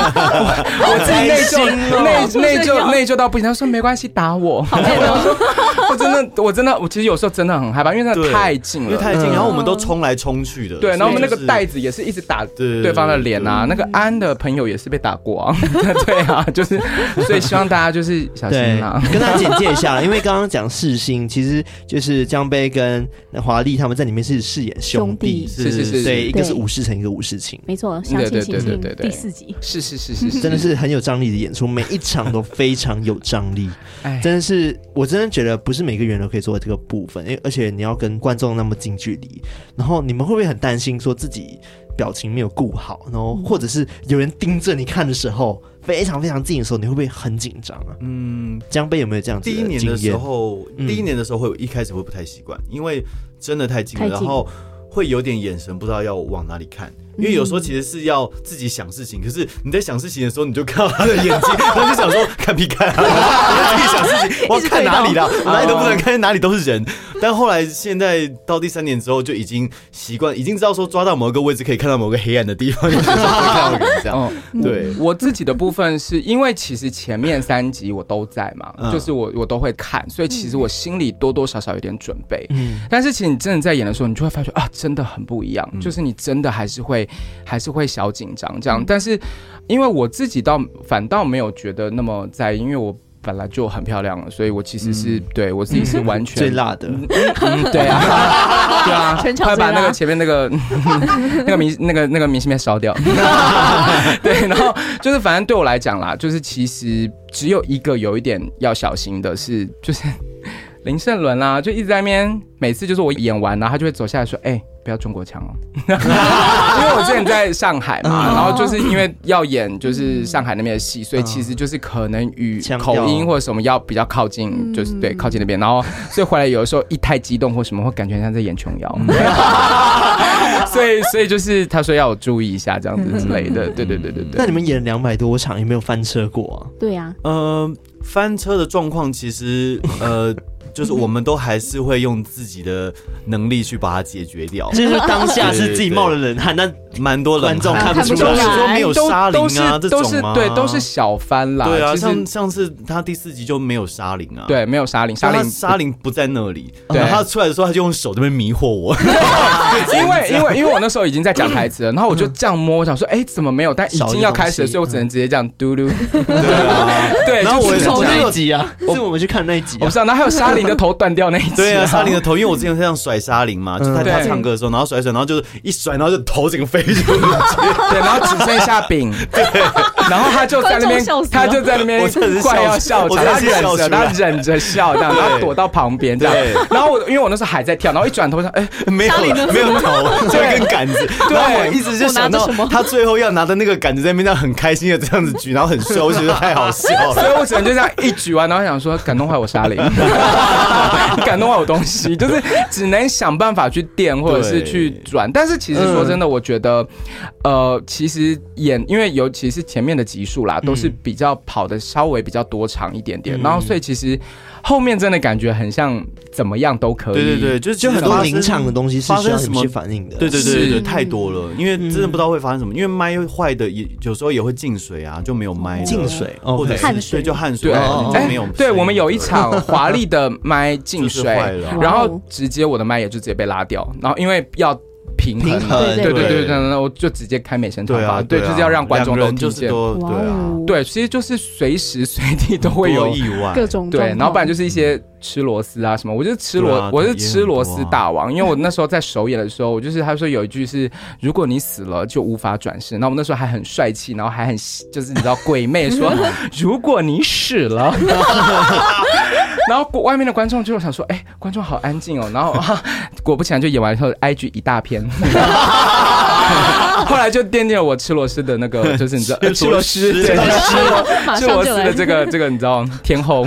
我自己内疚内内疚内疚到不行。他说没关系，打我。我好 我真的，我真的，我其实有时候真的很害怕，因为那太近了，因为太近，然后我们都冲来冲去的。对，然后我们那个袋子也是一直打对方的脸啊。那个安的朋友也是被打过啊。对啊，就是，所以希望大家就是小心啊。跟大家简介一下，因为刚刚讲世新，其实就是江杯跟华丽他们在里面是饰演兄弟，是是是，对，一个是武士成，一个武士情，没错，相亲情深。第四集是是是是，真的是很有张力的演出，每一场都非常有张力，哎，真的。但是我真的觉得不是每个人都可以做这个部分，因为而且你要跟观众那么近距离，然后你们会不会很担心说自己表情没有顾好，然后或者是有人盯着你看的时候非常非常近的时候，你会不会很紧张啊？嗯，江贝有没有这样子？第一年的时候，第一年的时候会一开始会不太习惯，因为真的太近了，然后会有点眼神不知道要往哪里看。因为有时候其实是要自己想事情，可是你在想事情的时候，你就看到他的眼睛，然后就想说看屁看啊，自己想事情，我要看哪里啦，哪里都不能看，哪里都是人。但后来现在到第三年之后，就已经习惯，已经知道说抓到某个位置可以看到某个黑暗的地方，就是看到人这样。对，我自己的部分是因为其实前面三集我都在嘛，就是我我都会看，所以其实我心里多多少少有点准备。嗯，但是其实你真的在演的时候，你就会发觉啊，真的很不一样，就是你真的还是会。还是会小紧张这样，但是因为我自己倒反倒没有觉得那么在意，因为我本来就很漂亮了，所以我其实是、嗯、对我自己是完全 最辣的，嗯嗯、对啊，对啊，快把那个前面那个 那个明那个那个明信片烧掉，对，然后就是反正对我来讲啦，就是其实只有一个有一点要小心的是，就是林盛伦啦，就一直在那边，每次就是我演完，然后他就会走下来说，哎、欸。不要中国腔哦，因为我之前在上海嘛，然后就是因为要演就是上海那边的戏，所以其实就是可能语口音或者什么要比较靠近，就是对靠近那边，然后所以回来有的时候一太激动或什么会感觉像在演琼瑶，所以所以就是他说要我注意一下这样子之类的，对对对对对。那你们演两百多场有没有翻车过啊？对呀，呃，翻车的状况其实呃。就是我们都还是会用自己的能力去把它解决掉。就是当下是自己冒了冷汗，那蛮多观众看不出来，说没有沙林啊，这种吗？对，都是小翻啦。对啊，像上次他第四集就没有沙林啊，对，没有沙林，沙林沙林不在那里。对，他出来的时候他就用手这边迷惑我，因为因为因为我那时候已经在讲台词了，然后我就这样摸，我想说，哎，怎么没有？但已经要开始了，所以我只能直接这样嘟噜。对。然后我从那一集啊，是我们去看那一集，我不知道。然后还有沙林的头断掉那一集，对啊，沙林的头，因为我之前这样甩沙林嘛，就在他唱歌的时候，然后甩甩，然后就是一甩，然后就头整个飞出去，对，然后只剩下饼，对，然后他就在那边，他就在那边快要笑场，他忍着，他忍着笑，这样，然后躲到旁边这样，然后我因为我那时候还在跳，然后一转头想，哎，没有没有头，就一根杆子，对，我一直就想到他最后要拿的那个杆子在那边这样很开心的这样子举，然后很帅，我觉得太好笑了，所以我只能就这样一举完，然后想说感动坏我沙林，感动坏我东西，就是只能想办法去垫或者是去转，但是其实说真的，我觉得，呃，其实演因为尤其是前面的集数啦，都是比较跑的稍微比较多长一点点，然后所以其实。后面真的感觉很像怎么样都可以，对对对，就是就很多临场的东西是需要什么去反应的，对对对对，太多了，因为真的不知道会发生什么，因为麦坏的也有时候也会进水啊，就没有麦进水或者汗水。就汗水，哎，没有，对我们有一场华丽的麦进水，然后直接我的麦也就直接被拉掉，然后因为要。平衡，对对对对，那我就直接开美声唱吧，对，就是要让观众都听见，对啊，对，其实就是随时随地都会有意外，各种对，然后不然就是一些吃螺丝啊什么，我就是吃螺，我是吃螺丝大王，因为我那时候在首演的时候，我就是他说有一句是如果你死了就无法转世，那我们那时候还很帅气，然后还很就是你知道鬼魅说 如果你死了。然后外面的观众就想说：“哎，观众好安静哦。”然后 果不其然，就演完以后，IG 一大片。后来就奠定了我吃螺丝的那个，就是你知道，吃螺丝，对，吃吃螺丝的这个这个你知道天后。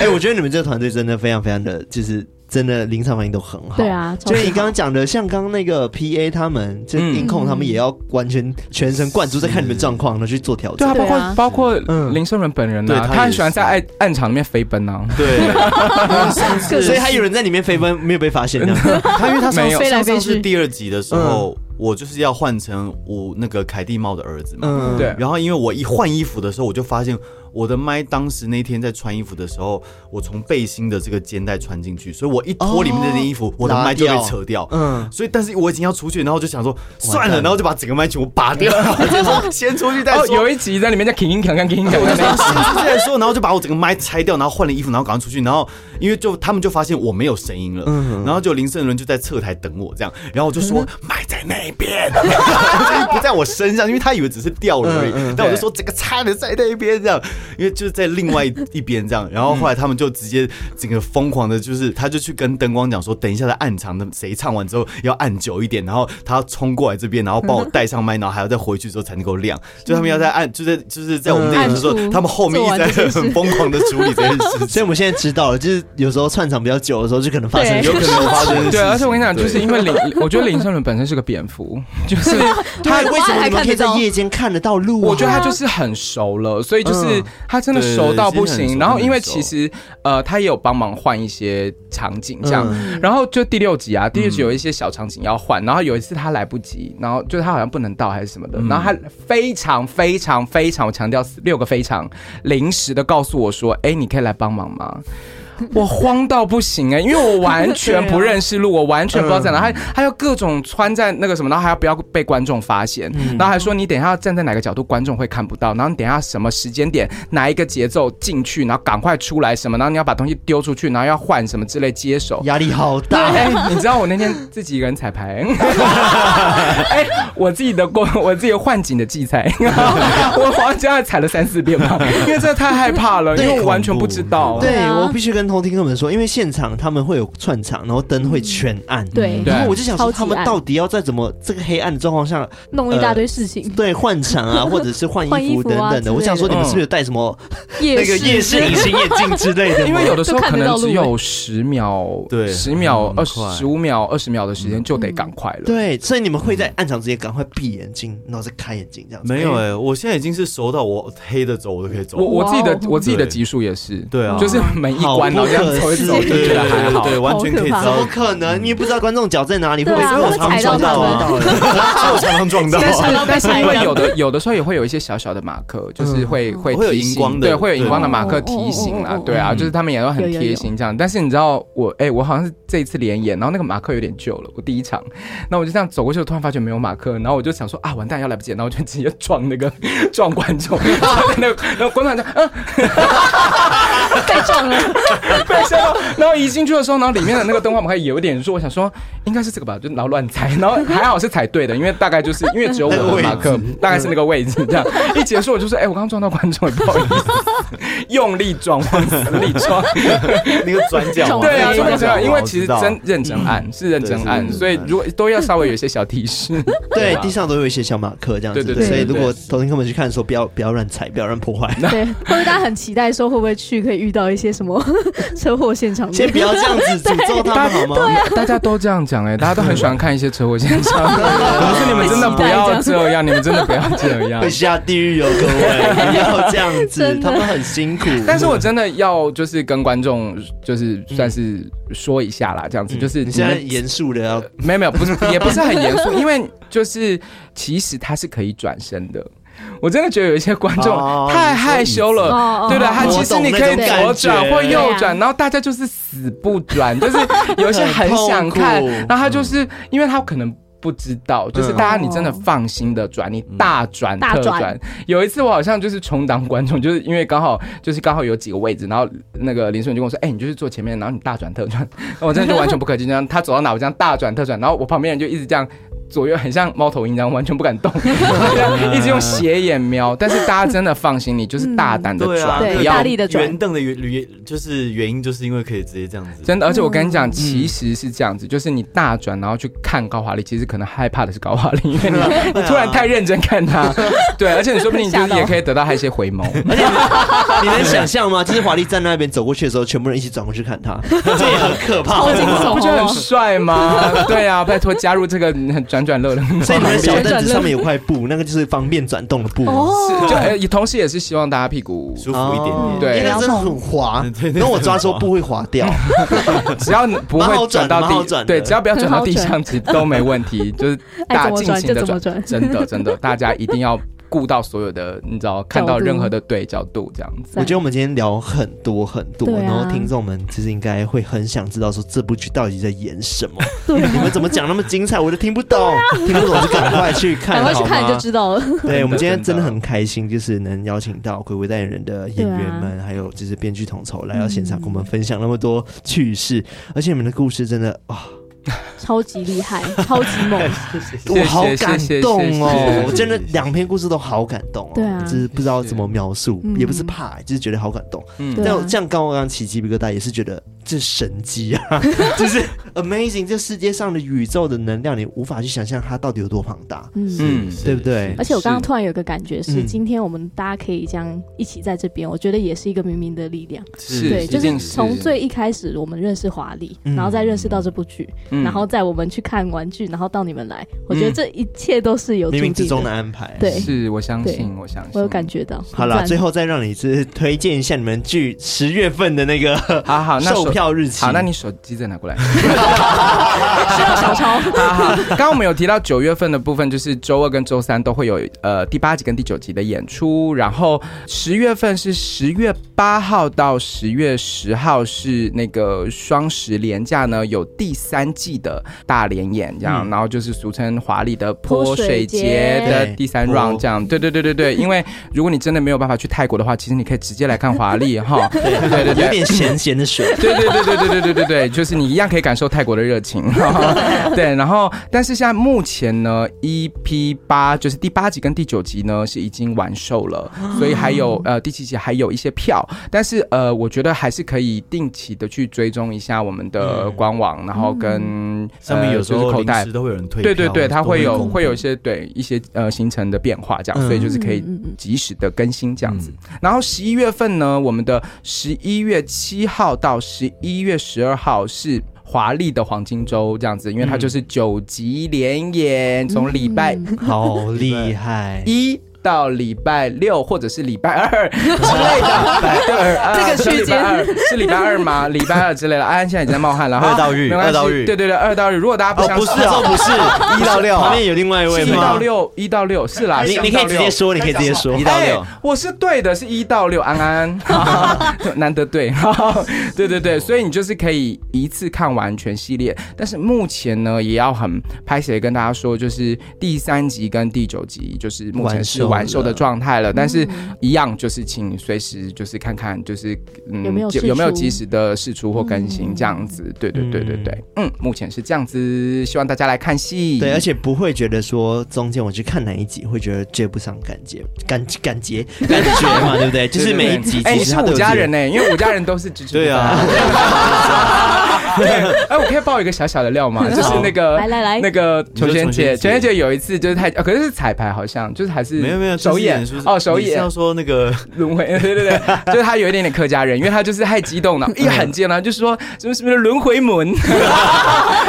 哎，我觉得你们这个团队真的非常非常的就是。真的临场反应都很好，对啊，就你刚刚讲的，像刚刚那个 P A 他们，就音控他们也要完全全神贯注在看你们状况，然后去做调整。对啊，包括包括林胜伦本人呢，他很喜欢在暗暗场里面飞奔啊。对，所以还有人在里面飞奔没有被发现。他因为他没有。上上次第二集的时候。我就是要换成我那个凯蒂猫的儿子嘛，嗯，对。然后因为我一换衣服的时候，我就发现我的麦当时那天在穿衣服的时候，我从背心的这个肩带穿进去，所以我一脱里面这件衣服，我的麦就被扯掉。嗯，所以但是我已经要出去，然后就想说算了，然后就把整个麦全部拔掉，就说 先出去再说。有一集在里面在铿铿锵锵铿锵，我就先出去再说，然后就把我整个麦拆掉，然后换了衣服，然后赶快出去，然后因为就他们就发现我没有声音了，然后就林胜伦就在侧台等我这样，然后我就说麦在那。那边不在我身上，因为他以为只是掉了而已。但我就说这个差的在那边这样，因为就是在另外一边这样。然后后来他们就直接整个疯狂的，就是他就去跟灯光讲说，等一下在暗场的谁唱完之后要按久一点，然后他要冲过来这边，然后帮我带上麦，然后还要再回去之后才能够亮。就他们要在按，就在就是在我们那边的时候，他们后面一直在很疯狂的处理这件事。所以我们现在知道了，就是有时候串场比较久的时候，就可能发生，有可能发生。对，而且我跟你讲，就是因为林，我觉得林胜伦本身是个蝙蝠。就是 他为什么你们可以在夜间看得到路？我觉得他就是很熟了，所以就是他真的熟到不行。然后因为其实呃，他也有帮忙换一些场景这样。然后就第六集啊，第六集有一些小场景要换。然后有一次他来不及，然后就他好像不能到还是什么的。然后他非常非常非常强调六个非常临时的告诉我说：“哎，你可以来帮忙吗？” 我慌到不行哎、欸，因为我完全不认识路，我完全不知道在哪，还还要各种穿在那个什么，然后还要不要被观众发现，然后还说你等一下要站在哪个角度，观众会看不到，然后你等一下什么时间点，哪一个节奏进去，然后赶快出来什么，然后你要把东西丢出去，然后要换什么之类接手，压力好大。哎，你知道我那天自己一个人彩排，哎，我自己的过，我自己换景的记彩，我好像这样踩了三四遍吧，因为这太害怕了，因为我完全不知道。对，我必须跟。偷听他们说，因为现场他们会有串场，然后灯会全暗。对，然后我就想说，他们到底要在怎么这个黑暗的状况下弄一大堆事情？对，换场啊，或者是换衣服等等的。我想说，你们是不是有带什么 那个夜视隐形眼镜之类的？因为有的时候可能只有十秒，对，十秒、二十、十五秒、二十秒的时间就得赶快了。对，所以你们会在暗场直接赶快闭眼睛，然后再开眼睛这样子。没有哎，我现在已经是熟到我黑的走我都可以走。我我自己的我自己的级数也是，对啊，就是每一关。然后这样走一走，就觉得还好，对，完全可以。怎么可能？你也不知道观众脚在哪里，会不会我常撞到啊？我常常撞到。但是但是因为有的有的时候也会有一些小小的马克，就是会会会有荧光的，对，会有荧光的马克提醒啊，对啊，就是他们也都很贴心这样。但是你知道我哎，我好像是这一次连演，然后那个马克有点旧了，我第一场，那我就这样走过去，突然发觉没有马克，然后我就想说啊，完蛋，要来不及，然后我就直接撞那个撞观众，那个然后观众就嗯，被撞了，被吓到，然后一进去的时候，然后里面的那个灯光还有点弱，我想说应该是这个吧，就然后乱猜，然后还好是猜对的，因为大概就是因为只有我的马克，大概是那个位置这样。一结束我就说，哎，我刚刚撞到观众，不好意思，用力撞，往死里撞，那个转角，对啊，撞这样，因为其实真认真按是认真按，所以如果都要稍微有一些小提示，对，地上都有一些小马克这样子，对对，所以如果偷听客们去看的时候，不要不要乱踩，不要乱破坏。对，会不会大家很期待说会不会去可以遇到一些什么 车祸现场？先不要这样子诅咒他们好吗？大家都这样讲哎，大家都很喜欢看一些车祸现场。可是你们真的不要 这样，你们真的不要这样，会下地狱哦，各位不要这样子，他们很辛苦。但是我真的要就是跟观众就是算是说一下啦，这样子就是你现在严肃的要没有没有不是也不是很严肃，因为就是其实他是可以转身的。我真的觉得有一些观众太害羞了，对不对？他其实你可以左转或右转，然后大家就是死不转，就是有一些很想看，然后他就是因为他可能不知道，就是大家你真的放心的转，你大转特转。有一次我好像就是充当观众，就是因为刚好就是刚好有几个位置，然后那个林书文就跟我说：“哎，你就是坐前面，然后你大转特转。”我真的就完全不可及，这样他走到哪我这样大转特转，然后我旁边人就一直这样。左右很像猫头鹰这样，完全不敢动，一直用斜眼瞄。但是大家真的放心，你就是大胆的转，对，大力的转。圆凳的原原就是原因，就是因为可以直接这样子。真的，而且我跟你讲，其实是这样子，就是你大转，然后去看高华丽，其实可能害怕的是高华丽，因为你 你突然太认真看他。对，而且你说不定就是也可以得到他一些回眸。而且你能想象吗？就是华丽站那边走过去的时候，全部人一起转过去看他，这也很可怕，不觉得很帅吗？对啊，拜托加入这个很。转转乐的，所以 你们小凳子上面有块布，那个就是方便转动的布。哦，就同时也是希望大家屁股舒服一点。对，因为真的很滑，那我抓时候布会滑掉，只要不会转到地，对，只要不要转到地上，其实都没问题。就是大家尽情的转，真的真的，大家一定要。顾到所有的，你知道，看到任何的对角度这样子。我觉得我们今天聊很多很多，然后听众们其实应该会很想知道说这部剧到底在演什么。你们怎么讲那么精彩，我都听不懂，听不懂就赶快去看，赶快去看就知道了。对，我们今天真的很开心，就是能邀请到《鬼鬼代言人》的演员们，还有就是编剧统筹来到现场跟我们分享那么多趣事，而且你们的故事真的啊。超级厉害，超级猛，我好感动哦！我真的两篇故事都好感动哦，对啊，就是不知道怎么描述，也不是怕，就是觉得好感动。嗯，但像刚刚刚起鸡皮疙瘩，也是觉得这神机啊，就是 amazing，这世界上的宇宙的能量，你无法去想象它到底有多庞大，嗯，对不对？而且我刚刚突然有个感觉是，今天我们大家可以这样一起在这边，我觉得也是一个冥冥的力量，是对，就是从最一开始我们认识华丽，然后再认识到这部剧。然后在我们去看玩具，然后到你们来，我觉得这一切都是有冥冥之中的安排。对，是我相信，我相信，我有感觉到。好了，最后再让你是推荐一下你们剧十月份的那个好好 售票日期。好，那你手机再拿过来。需要小抄。好好，刚刚我们有提到九月份的部分，就是周二跟周三都会有呃第八集跟第九集的演出，然后十月份是十月八号到十月十号是那个双十连假呢，有第三季的大连演这样，然后就是俗称华丽的泼水节的第三 round 这样，对对对对对。因为如果你真的没有办法去泰国的话，其实你可以直接来看华丽哈，对对对，有点咸咸的水，对对对对对对对对对，就是你一样可以感受泰国的热情，对。然后，但是现在目前呢，EP 八就是第八集跟第九集呢是已经完售了，所以还有呃第七集还有一些票，但是呃我觉得还是可以定期的去追踪一下我们的官网，然后跟。上面有时候口袋都会有人推，对对对，它会有会有一些对一些呃行程的变化这样，所以就是可以及时的更新这样子。然后十一月份呢，我们的十一月七号到十一月十二号是华丽的黄金周这样子，因为它就是九集连演，从礼拜 好厉害一。到礼拜六，或者是礼拜二 之类的。对，这个区间是礼拜二吗？礼拜二之类的。安安现在已经在冒汗了。二到日，二到日。对对对，二到日。如果大家不相信，不是，不是 一到六，旁边有另外一位吗？一到六，一到六是啦。你你可以直接说，你可以直接说。一到六，我是对的，是一到六。安安，难得对，对对对，所以你就是可以一次看完全系列。但是目前呢，也要很拍谢跟大家说，就是第三集跟第九集就是目前是完售的状态了。但是一样就是请随时就是看看，就是嗯有没有有没有及时的试出或更新这样子。对对对对对，嗯，目前是这样子，希望大家来看戏。对，而且不会觉得说中间我去看哪一集会觉得追不上感觉感感觉 感觉嘛，对不对？就是每一集哎，你是五家人呢，因为五家人都是对啊。对，哎，我可以爆一个小小的料吗？就是那个，来来来，那个琼轩姐，琼轩姐有一次就是太，可是是彩排，好像就是还是没有没有首演哦，首演要说那个 轮回，对对对，就是他有一点点客家人，因为他就是太激动了，一喊见了就是说什么什么轮回门，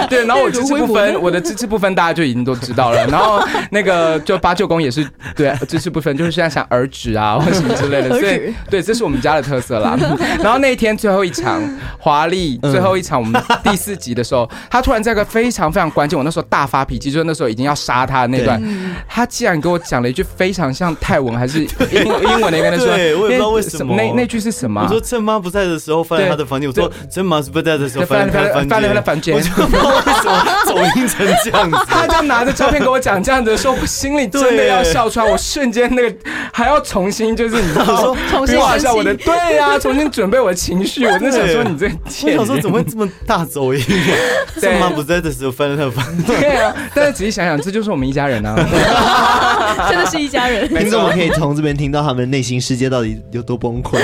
对，然后我支持不分，我的支持不分，大家就已经都知道了。然后那个就八舅公也是对支持不分，就是现在想儿子啊或什么之类的，所以对，这是我们家的特色啦。然后那一天最后一场华丽，最后一场我们。第四集的时候，他突然在一个非常非常关键，我那时候大发脾气，就是那时候已经要杀他的那段，他竟然给我讲了一句非常像泰文还是英英文那边的说，对，我也不知道为什么那那句是什么？我说趁妈不在的时候翻他的房间，我说趁妈不在的时候翻翻翻翻他的房间，我就不知道为什么走音成这样子。他这样拿着照片给我讲这样子的时候，我心里真的要笑出来，我瞬间那个还要重新就是你知道说重新画一下我的对呀，重新准备我的情绪，我真的想说你这，我想说怎么会这么大走音？趁妈不在的时候分了他的房间。对啊，但是仔细想想，这就是我们一家人啊，真的是一家人。听众们可以从这边听到他们内心世界到底有多崩溃。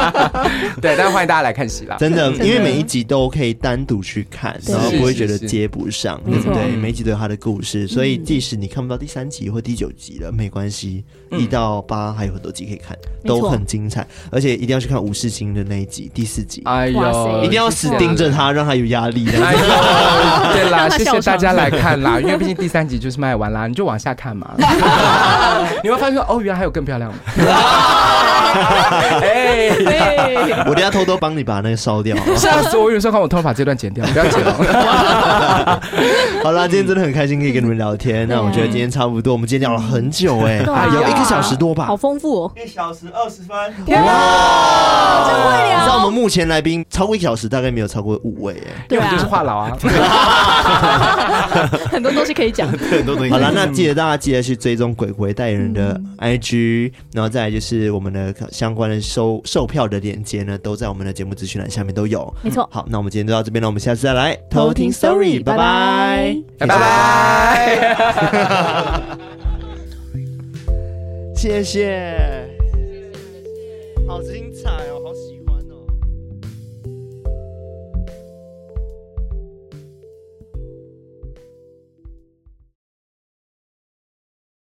对，但是欢迎大家来看戏啦，真的，因为每一集都可以单独去看，然后不会觉得接不上，对不对？每一集都有他的故事，所以即使你看不到第三集或第九集了，没关系，一到八还有很多集可以看，都很精彩，而且一定要去看吴世清的那一集第四集，哎呦，一定要死盯着他，让他有压力。哎呦，对啦，谢谢大家来看啦，因为毕竟第三集就是卖完啦，你就往下看嘛。你会发现说，哦，原来还有更漂亮的。哎，我等下偷偷帮你把那个烧掉。吓死我！我有时候看我偷偷把这段剪掉，不要剪了。好啦，今天真的很开心可以跟你们聊天。那我觉得今天差不多，我们今天聊了很久哎，有一个小时多吧，好丰富哦，一小时二十分。哇，真会聊。你知道我们目前来宾超过一小时，大概没有超过五位哎。对啊，就是话痨啊。很多东西可以讲，很多东西。好了，那记得大家记得去追踪鬼鬼代言人的 IG，然后再来就是我们的。相关的售售票的链接呢，都在我们的节目资讯栏下面都有。没错。好，那我们今天就到这边了，我们下次再来偷听 story，拜拜，拜拜，谢谢，好精彩哦，好喜欢。